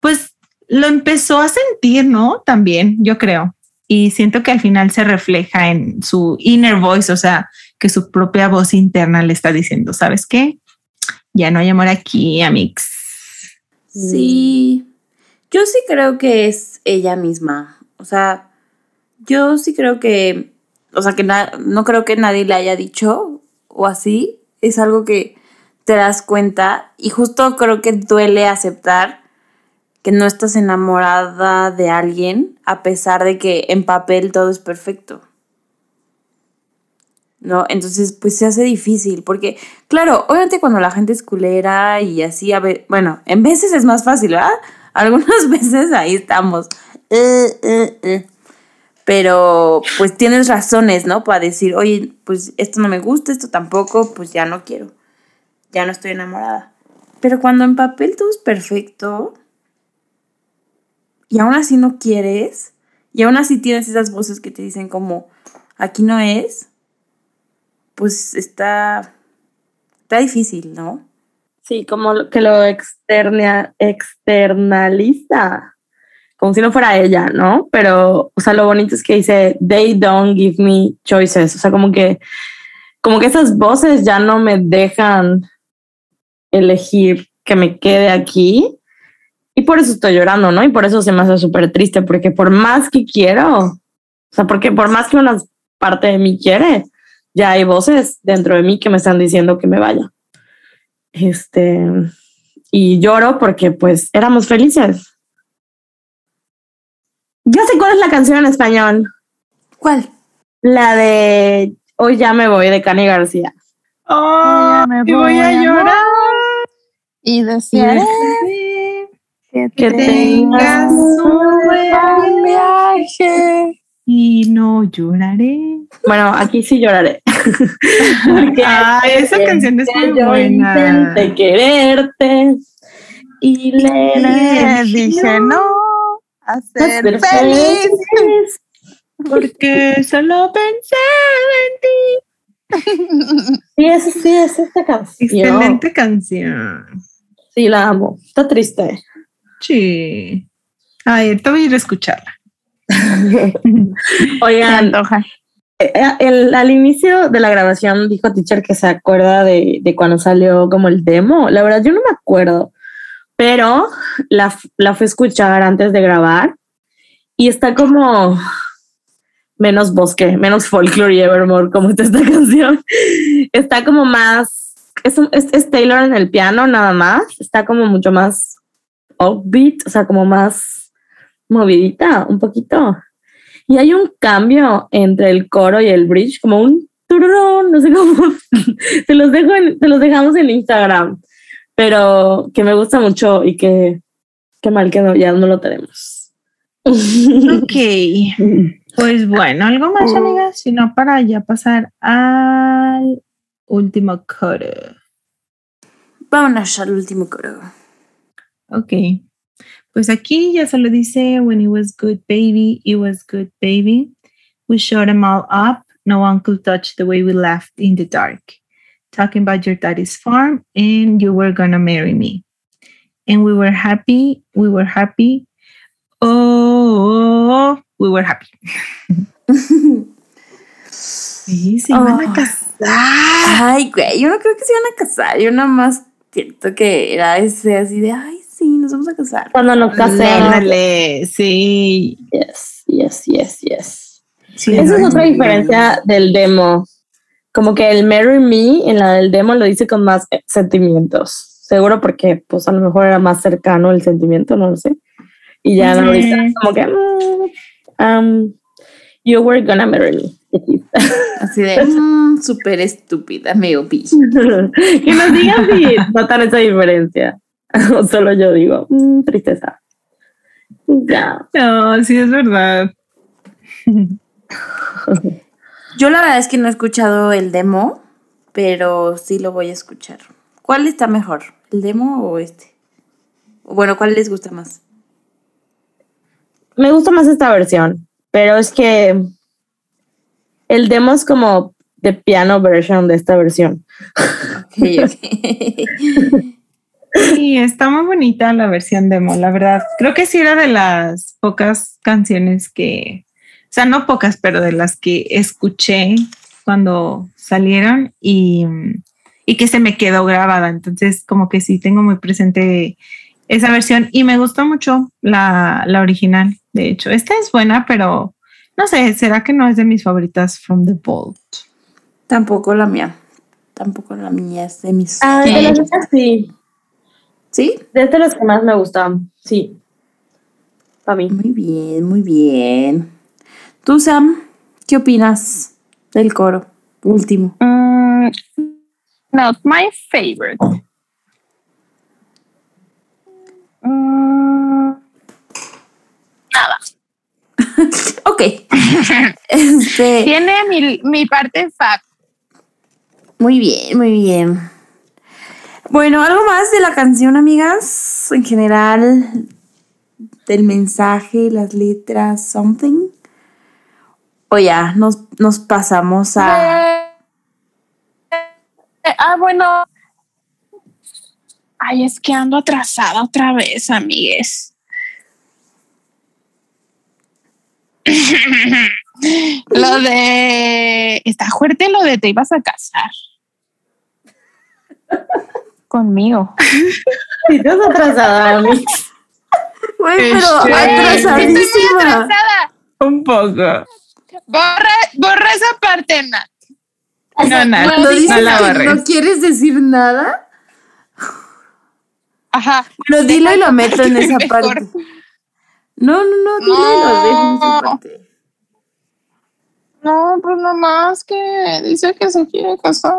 pues lo empezó a sentir, ¿no? También, yo creo. Y siento que al final se refleja en su inner voice, o sea, que su propia voz interna le está diciendo, ¿sabes qué? Ya no hay amor aquí, amix. Sí, yo sí creo que es ella misma. O sea, yo sí creo que, o sea, que no creo que nadie le haya dicho o así. Es algo que te das cuenta y justo creo que duele aceptar que no estás enamorada de alguien a pesar de que en papel todo es perfecto. ¿no? Entonces, pues se hace difícil, porque, claro, obviamente cuando la gente es culera y así, a bueno, en veces es más fácil, ¿verdad? Algunas veces ahí estamos. Eh, eh, eh. Pero, pues tienes razones, ¿no? Para decir, oye, pues esto no me gusta, esto tampoco, pues ya no quiero. Ya no estoy enamorada. Pero cuando en papel todo es perfecto y aún así no quieres, y aún así tienes esas voces que te dicen como, aquí no es, pues está, está difícil, ¿no? Sí, como que lo externa, externaliza, como si no fuera ella, ¿no? Pero, o sea, lo bonito es que dice, they don't give me choices, o sea, como que, como que esas voces ya no me dejan elegir que me quede aquí. Y por eso estoy llorando, ¿no? Y por eso se me hace súper triste, porque por más que quiero, o sea, porque por más que una parte de mí quiere, ya hay voces dentro de mí que me están diciendo que me vaya. Este, y lloro porque pues éramos felices. Ya sé cuál es la canción en español. ¿Cuál? La de Hoy ya me voy de Cani García. Oh, Ya me y voy a voy a llorar. y desearé Que Que tengas un buen viaje. y no lloraré. Bueno, aquí sí lloraré. Porque Ah, esa canción es muy yo buena. intenté quererte y le Le dije no a ser ser feliz. feliz. Porque solo pensé Sí, es, sí, es esta en ti. canción. Excelente canción. Sí, la amo. Está triste. Sí. Ay, te voy a ir a escucharla. Oigan, antoja. eh, el- al inicio de la grabación dijo Teacher que se acuerda de, de cuando salió como el demo. La verdad, yo no me acuerdo, pero la, la fui a escuchar antes de grabar y está como menos bosque, menos folklore y evermore, como está esta canción. Está como más, es, es Taylor en el piano nada más, está como mucho más upbeat, o sea, como más movidita, un poquito. Y hay un cambio entre el coro y el bridge, como un tururún, no sé cómo. se los dejo en- se los dejamos en Instagram, pero que me gusta mucho y que, que mal que no, ya no lo tenemos. Ok. Pues bueno, algo más, amigas, sino para ya pasar al último coro. Vámonos al último coro. Ok. Pues aquí ya solo dice, when it was good, baby, it was good, baby. We shot them all up. No one could touch the way we laughed in the dark. Talking about your daddy's farm and you were gonna marry me. And we were happy. We were happy. Oh, we were happy. Sí, se iban a Oh. casar. Ay, güey, yo no creo que se iban a casar. Yo nada más siento que era ese así de, ay, nos vamos a casar. Cuando nos casemos. Ándale, sí. Yes, yes, yes, yes. sí Esa es otra no, diferencia del demo. Como que el Marry Me en la del demo lo dice con más sentimientos. Seguro porque, pues, a lo mejor era más cercano el sentimiento, no lo sé. Y ya no lo dice como que, mm, um, you were gonna marry me. Así de, mm, súper estúpida, me opí. que nos digan si notan esa diferencia. o solo yo digo, mm, tristeza. Ya. No, sí es verdad. Yo la verdad es que no he escuchado el demo, pero sí lo voy a escuchar. ¿Cuál está mejor? ¿El demo o este? Bueno, ¿cuál les gusta más? Me gusta más esta versión, pero es que el demo es como the piano version de esta versión. Ok, ok. Sí, está muy bonita la versión demo, la verdad. Creo que sí era de las pocas canciones que, o sea, no pocas, pero de las que escuché cuando salieron y, y que se me quedó grabada. Entonces, como que sí tengo muy presente esa versión y me gustó mucho la, la original. De hecho, esta es buena, pero no sé, ¿será que no es de mis favoritas from the vault? Tampoco la mía. Tampoco la mía es de mis. Ah, de las otras sí. ¿Sí? De estas las que más me gustan, sí. Para mí. Muy bien, muy bien. Tú, Sam, ¿qué opinas del coro? Último. Mm, not my favorite. Mm, Ok. Este, tiene mi, mi parte fact. muy bien, muy bien. Bueno, algo más de la canción, amigas. En general, del mensaje, las letras, something. O ya, nos, nos pasamos a. Eh, ah, bueno. Ay, es que ando atrasada otra vez, amigues. lo de. Está fuerte lo de te ibas a casar. Conmigo. Sí, estás atrasada. Güey, pero Este- Estoy atrasadísima. atrasada. Un poco. Borra, borra esa parte, Nat. No, nada. Cuando No, dices no la borres. no quieres decir nada, Ajá. bueno, dilo y lo meto en esa Mejor. parte. No, no, no, dilo y lo dejo en esa No. parte. No, pues nomás que dice que se quiere casar.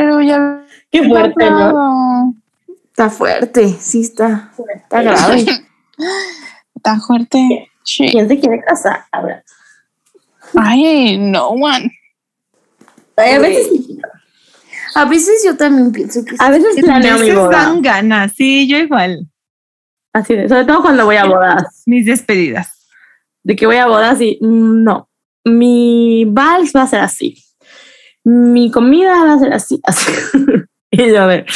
Pero ya. Qué fuerte, ¿no? ¿no? Está fuerte, sí está. Está grave. Está fuerte. Sí. ¿Quién se quiere casar? Ahora. Ay, no one. Ay, a veces, A veces yo también pienso que a veces A planeo mi veces boda. dan ganas, sí, yo igual. Así de, sobre todo cuando voy a bodas. Mis despedidas. De que voy a bodas y mm, no. Mi vals va a ser así. Mi comida va a ser así. así. y yo, a ver.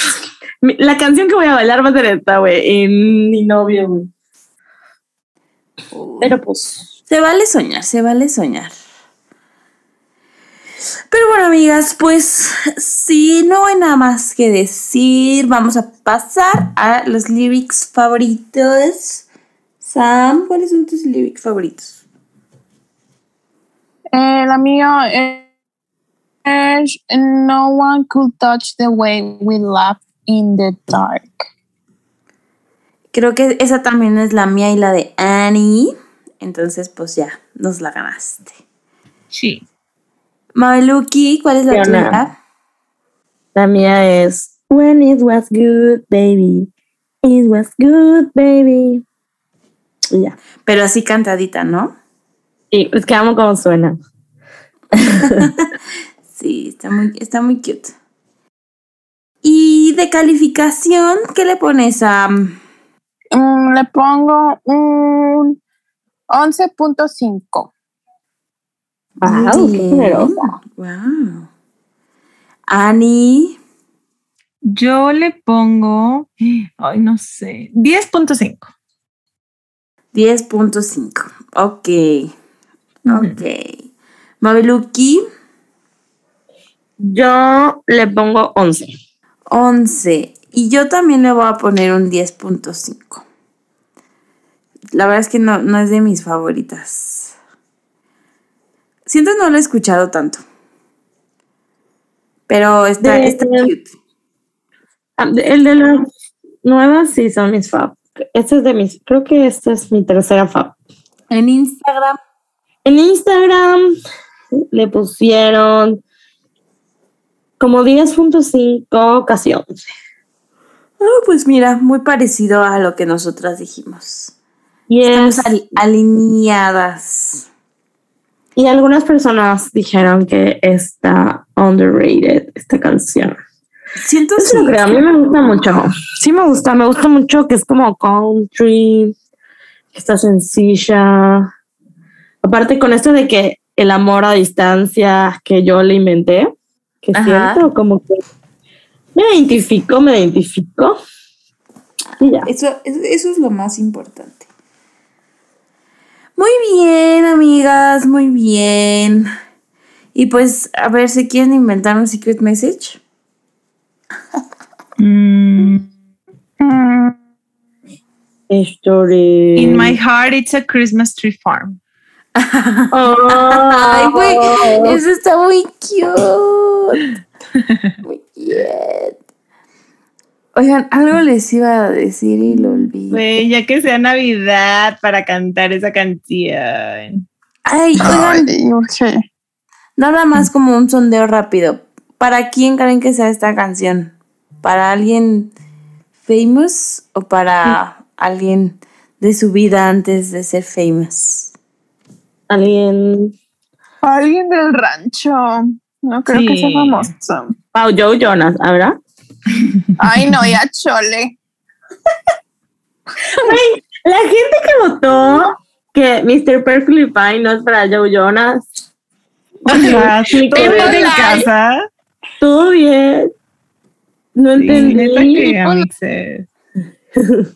La canción que voy a bailar va a ser esta, güey. En mi novio, güey. Pero pues. Se vale soñar, se vale soñar. Pero bueno, amigas, pues si no hay nada más que decir, vamos a pasar a los lyrics favoritos. Sam, ¿cuáles son tus lyrics favoritos? Eh, la mía es No one could touch the way we laugh in the dark. Creo que esa también es la mía y la de Annie. Entonces, pues ya, nos la ganaste. Sí. Mabeluki, ¿cuál es la Fiona. tuya? La mía es When it was good, baby. It was good, baby. Y ya. Pero así cantadita, ¿no? Sí, es que amo cómo suena. Sí, está muy, está muy cute. Y de calificación, ¿qué le pones a Mm, le pongo un 11.5. Wow, qué generosa. Wow. Annie, Yo le pongo, ay, no sé, 10.5. 10.5. Ok. Ok. Mabeluki, Yo le pongo 11. 11. Y yo también le voy a poner un 10.5. La verdad es que no, no es de mis favoritas. Siento no lo he escuchado tanto. Pero está, De- está cute. Ah, El de las nuevas sí son mis fab. Este es de mis, creo que esta es mi tercera fab. En Instagram. En Instagram le pusieron como 10.5 casi 11. Ah, pues mira, muy parecido a lo que nosotras dijimos. Estamos es- al- alineadas. y algunas personas dijeron que está underrated esta canción. Siento sí creo, a mí me gusta mucho. Sí me gusta, me gusta mucho que es como country, que está sencilla. Aparte con esto de que el amor a distancia que yo le inventé, que Ajá. siento como que me identifico, me identifico. Y ya. Eso, eso, es lo más importante. Muy bien, amigas, muy bien. Y pues, a ver, ¿se quieren inventar un secret message? Mm, Mm, Esto de... in my heart, it's a Christmas tree farm. Ay, güey, Oh. eso está muy cute. Muy cute. Oigan, algo les iba a decir y lo olvidé. Güey, ya que sea Navidad para cantar esa canción. Ay, oigan, ay, urge. nada más como un sondeo rápido. ¿Para quién creen que sea esta canción? ¿Para alguien famous o para alguien de su vida antes de ser famous? Alguien... Alguien del rancho. No creo que sea famoso. Pau Joe Jonas, ¿habrá? Ay, no, ya chole. La gente que votó que Mr. Perfectly Fine no es para Joe Jonas. Ajá, Sí, ¿Todo en casa? Todo bien. No entendí.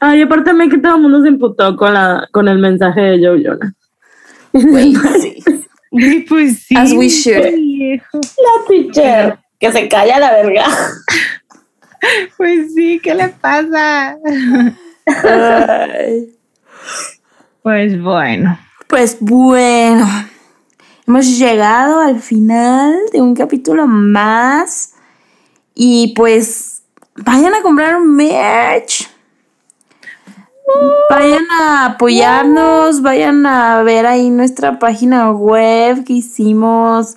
Ay, aparte me que todo el mundo se emputó con, la, con el mensaje de Joe Jonas. Güey, sí. Pues sí. As we should. viejo. La teacher. Que se calla la verga. Pues sí, ¿qué le pasa? Ay. Pues bueno. Pues bueno, hemos llegado al final de un capítulo más. Y pues vayan a comprar un merch. Vayan a apoyarnos, vayan a ver ahí nuestra página web que hicimos.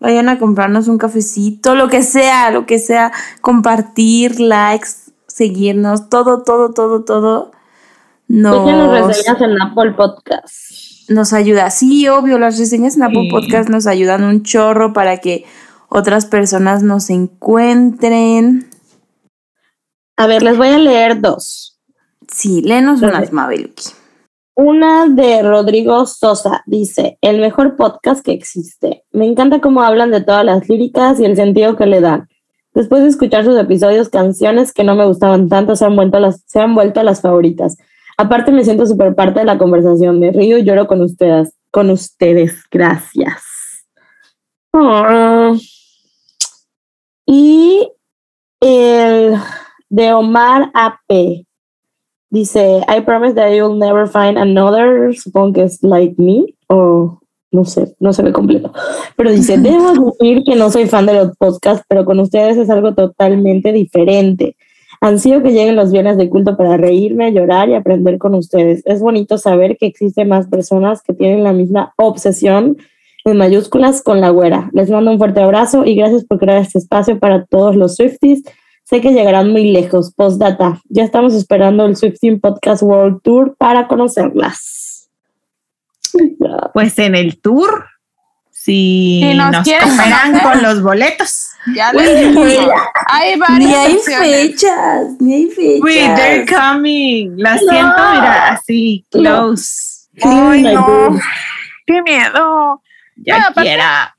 Vayan a comprarnos un cafecito, lo que sea, lo que sea. Compartir, likes, seguirnos, todo, todo, todo, todo. Déjenos Nos, reseñas en Apple Podcast. nos ayuda. Sí, obvio, las reseñas en Apple Sí. Podcast nos ayudan un chorro para que otras personas nos encuentren. A ver, les voy a leer dos. Sí, léenos Dale. unas, Mabeluki. Una de Rodrigo Sosa dice, el mejor podcast que existe. Me encanta cómo hablan de todas las líricas y el sentido que le dan. Después de escuchar sus episodios, canciones que no me gustaban tanto se han vuelto las, se han vuelto las favoritas. Aparte me siento súper parte de la conversación. Me río y lloro con ustedes. Con ustedes. Gracias. Ah. Y el de Omar AP. Dice, I promise that you'll never find another, supongo que es like me, o no sé, no se ve completo. Pero dice, debo admitir que no soy fan de los podcasts, pero con ustedes es algo totalmente diferente. Ansío que lleguen los viernes de culto para reírme, llorar y aprender con ustedes. Es bonito saber que existen más personas que tienen la misma obsesión en mayúsculas con la güera. Les mando un fuerte abrazo y gracias por crear este espacio para todos los Swifties. Sé que llegarán muy lejos. Postdata. Ya estamos esperando el Swifting Podcast World Tour para conocerlas. Pues en el tour, si Si nos nos, cooperan con los boletos. Ya les digo. Hay Ni varias hay opciones. fechas, ni hay fechas. Wait, they're coming. Las siento, mira, así, close. Ay, no. Qué miedo. Ya No, aparte- quiera.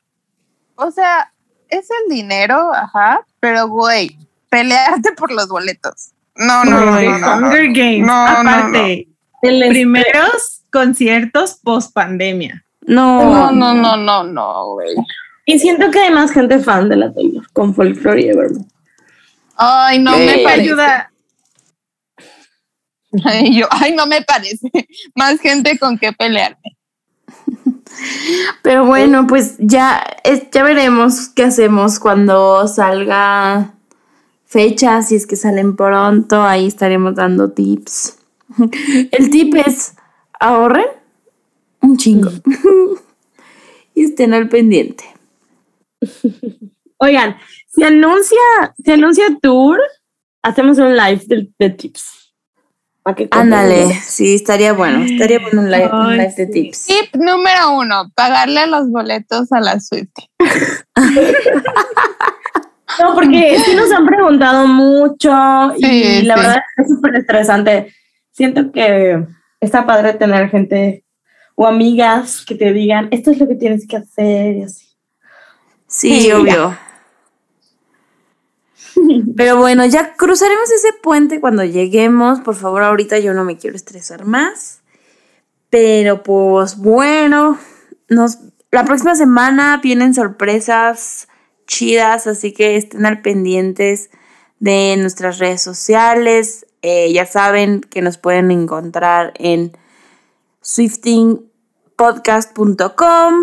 O sea, es el dinero, ajá, pero güey, pelearte por los boletos. No, no, no, no, no, no. Hunger Games. No, no, Aparte, primeros conciertos post pandemia. No, No, no, no, no, no, güey. Y siento que hay más gente fan de la Taylor con Folklore y Evermore. Ay, no ¿Qué me parece? ayuda. Ay, yo, ay, no me parece. Más gente con que pelearme. Pero bueno, pues ya, es- ya veremos qué hacemos cuando salga fecha, si es que salen pronto, ahí estaremos dando tips. El tip es ahorren un chingo y estén al pendiente. Oigan, si anuncia, si anuncia tour, hacemos un live de, de tips. Ándale, sí, estaría bueno, estaría bueno un live, un de tips. Tip número uno, pagarle los boletos a la Swift. No, porque sí nos han preguntado mucho y Sí, la sí. verdad es súper estresante. Siento que está padre tener gente o amigas que te digan, esto es lo que tienes que hacer y así. Sí, Sí, obvio. Pero bueno, ya cruzaremos ese puente cuando lleguemos. Por favor, ahorita yo no me quiero estresar más. Pero pues bueno, nos, la próxima semana vienen sorpresas chidas, así que estén al pendientes de nuestras redes sociales. Eh, ya saben que nos pueden encontrar en swiftingpodcast.com.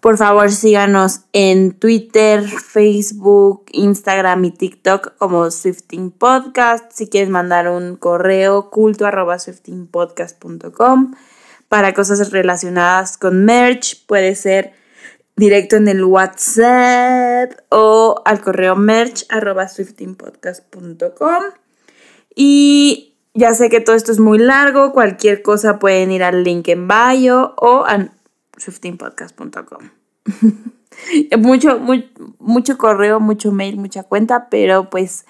Por favor, síganos en Twitter, Facebook, Instagram y TikTok como Swifting Podcast. Si quieres mandar un correo, culto arroba swiftingpodcast.com. Para cosas relacionadas con merch, puede ser directo en el WhatsApp o al correo merch swiftingpodcast.com. Y ya sé que todo esto es muy largo, cualquier cosa pueden ir al link en bio o a swiftingpodcast.com. mucho, mu- mucho correo, mucho mail, mucha cuenta, pero pues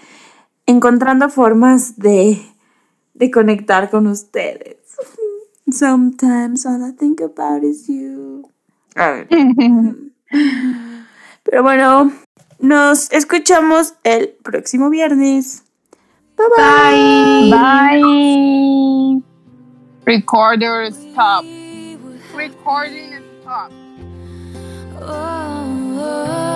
encontrando formas de, de conectar con ustedes. Sometimes all I think about is you. A ver. Pero bueno, nos escuchamos el próximo viernes. Bye bye. Bye. Recorder stop. Recording stop. we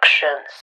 Productions.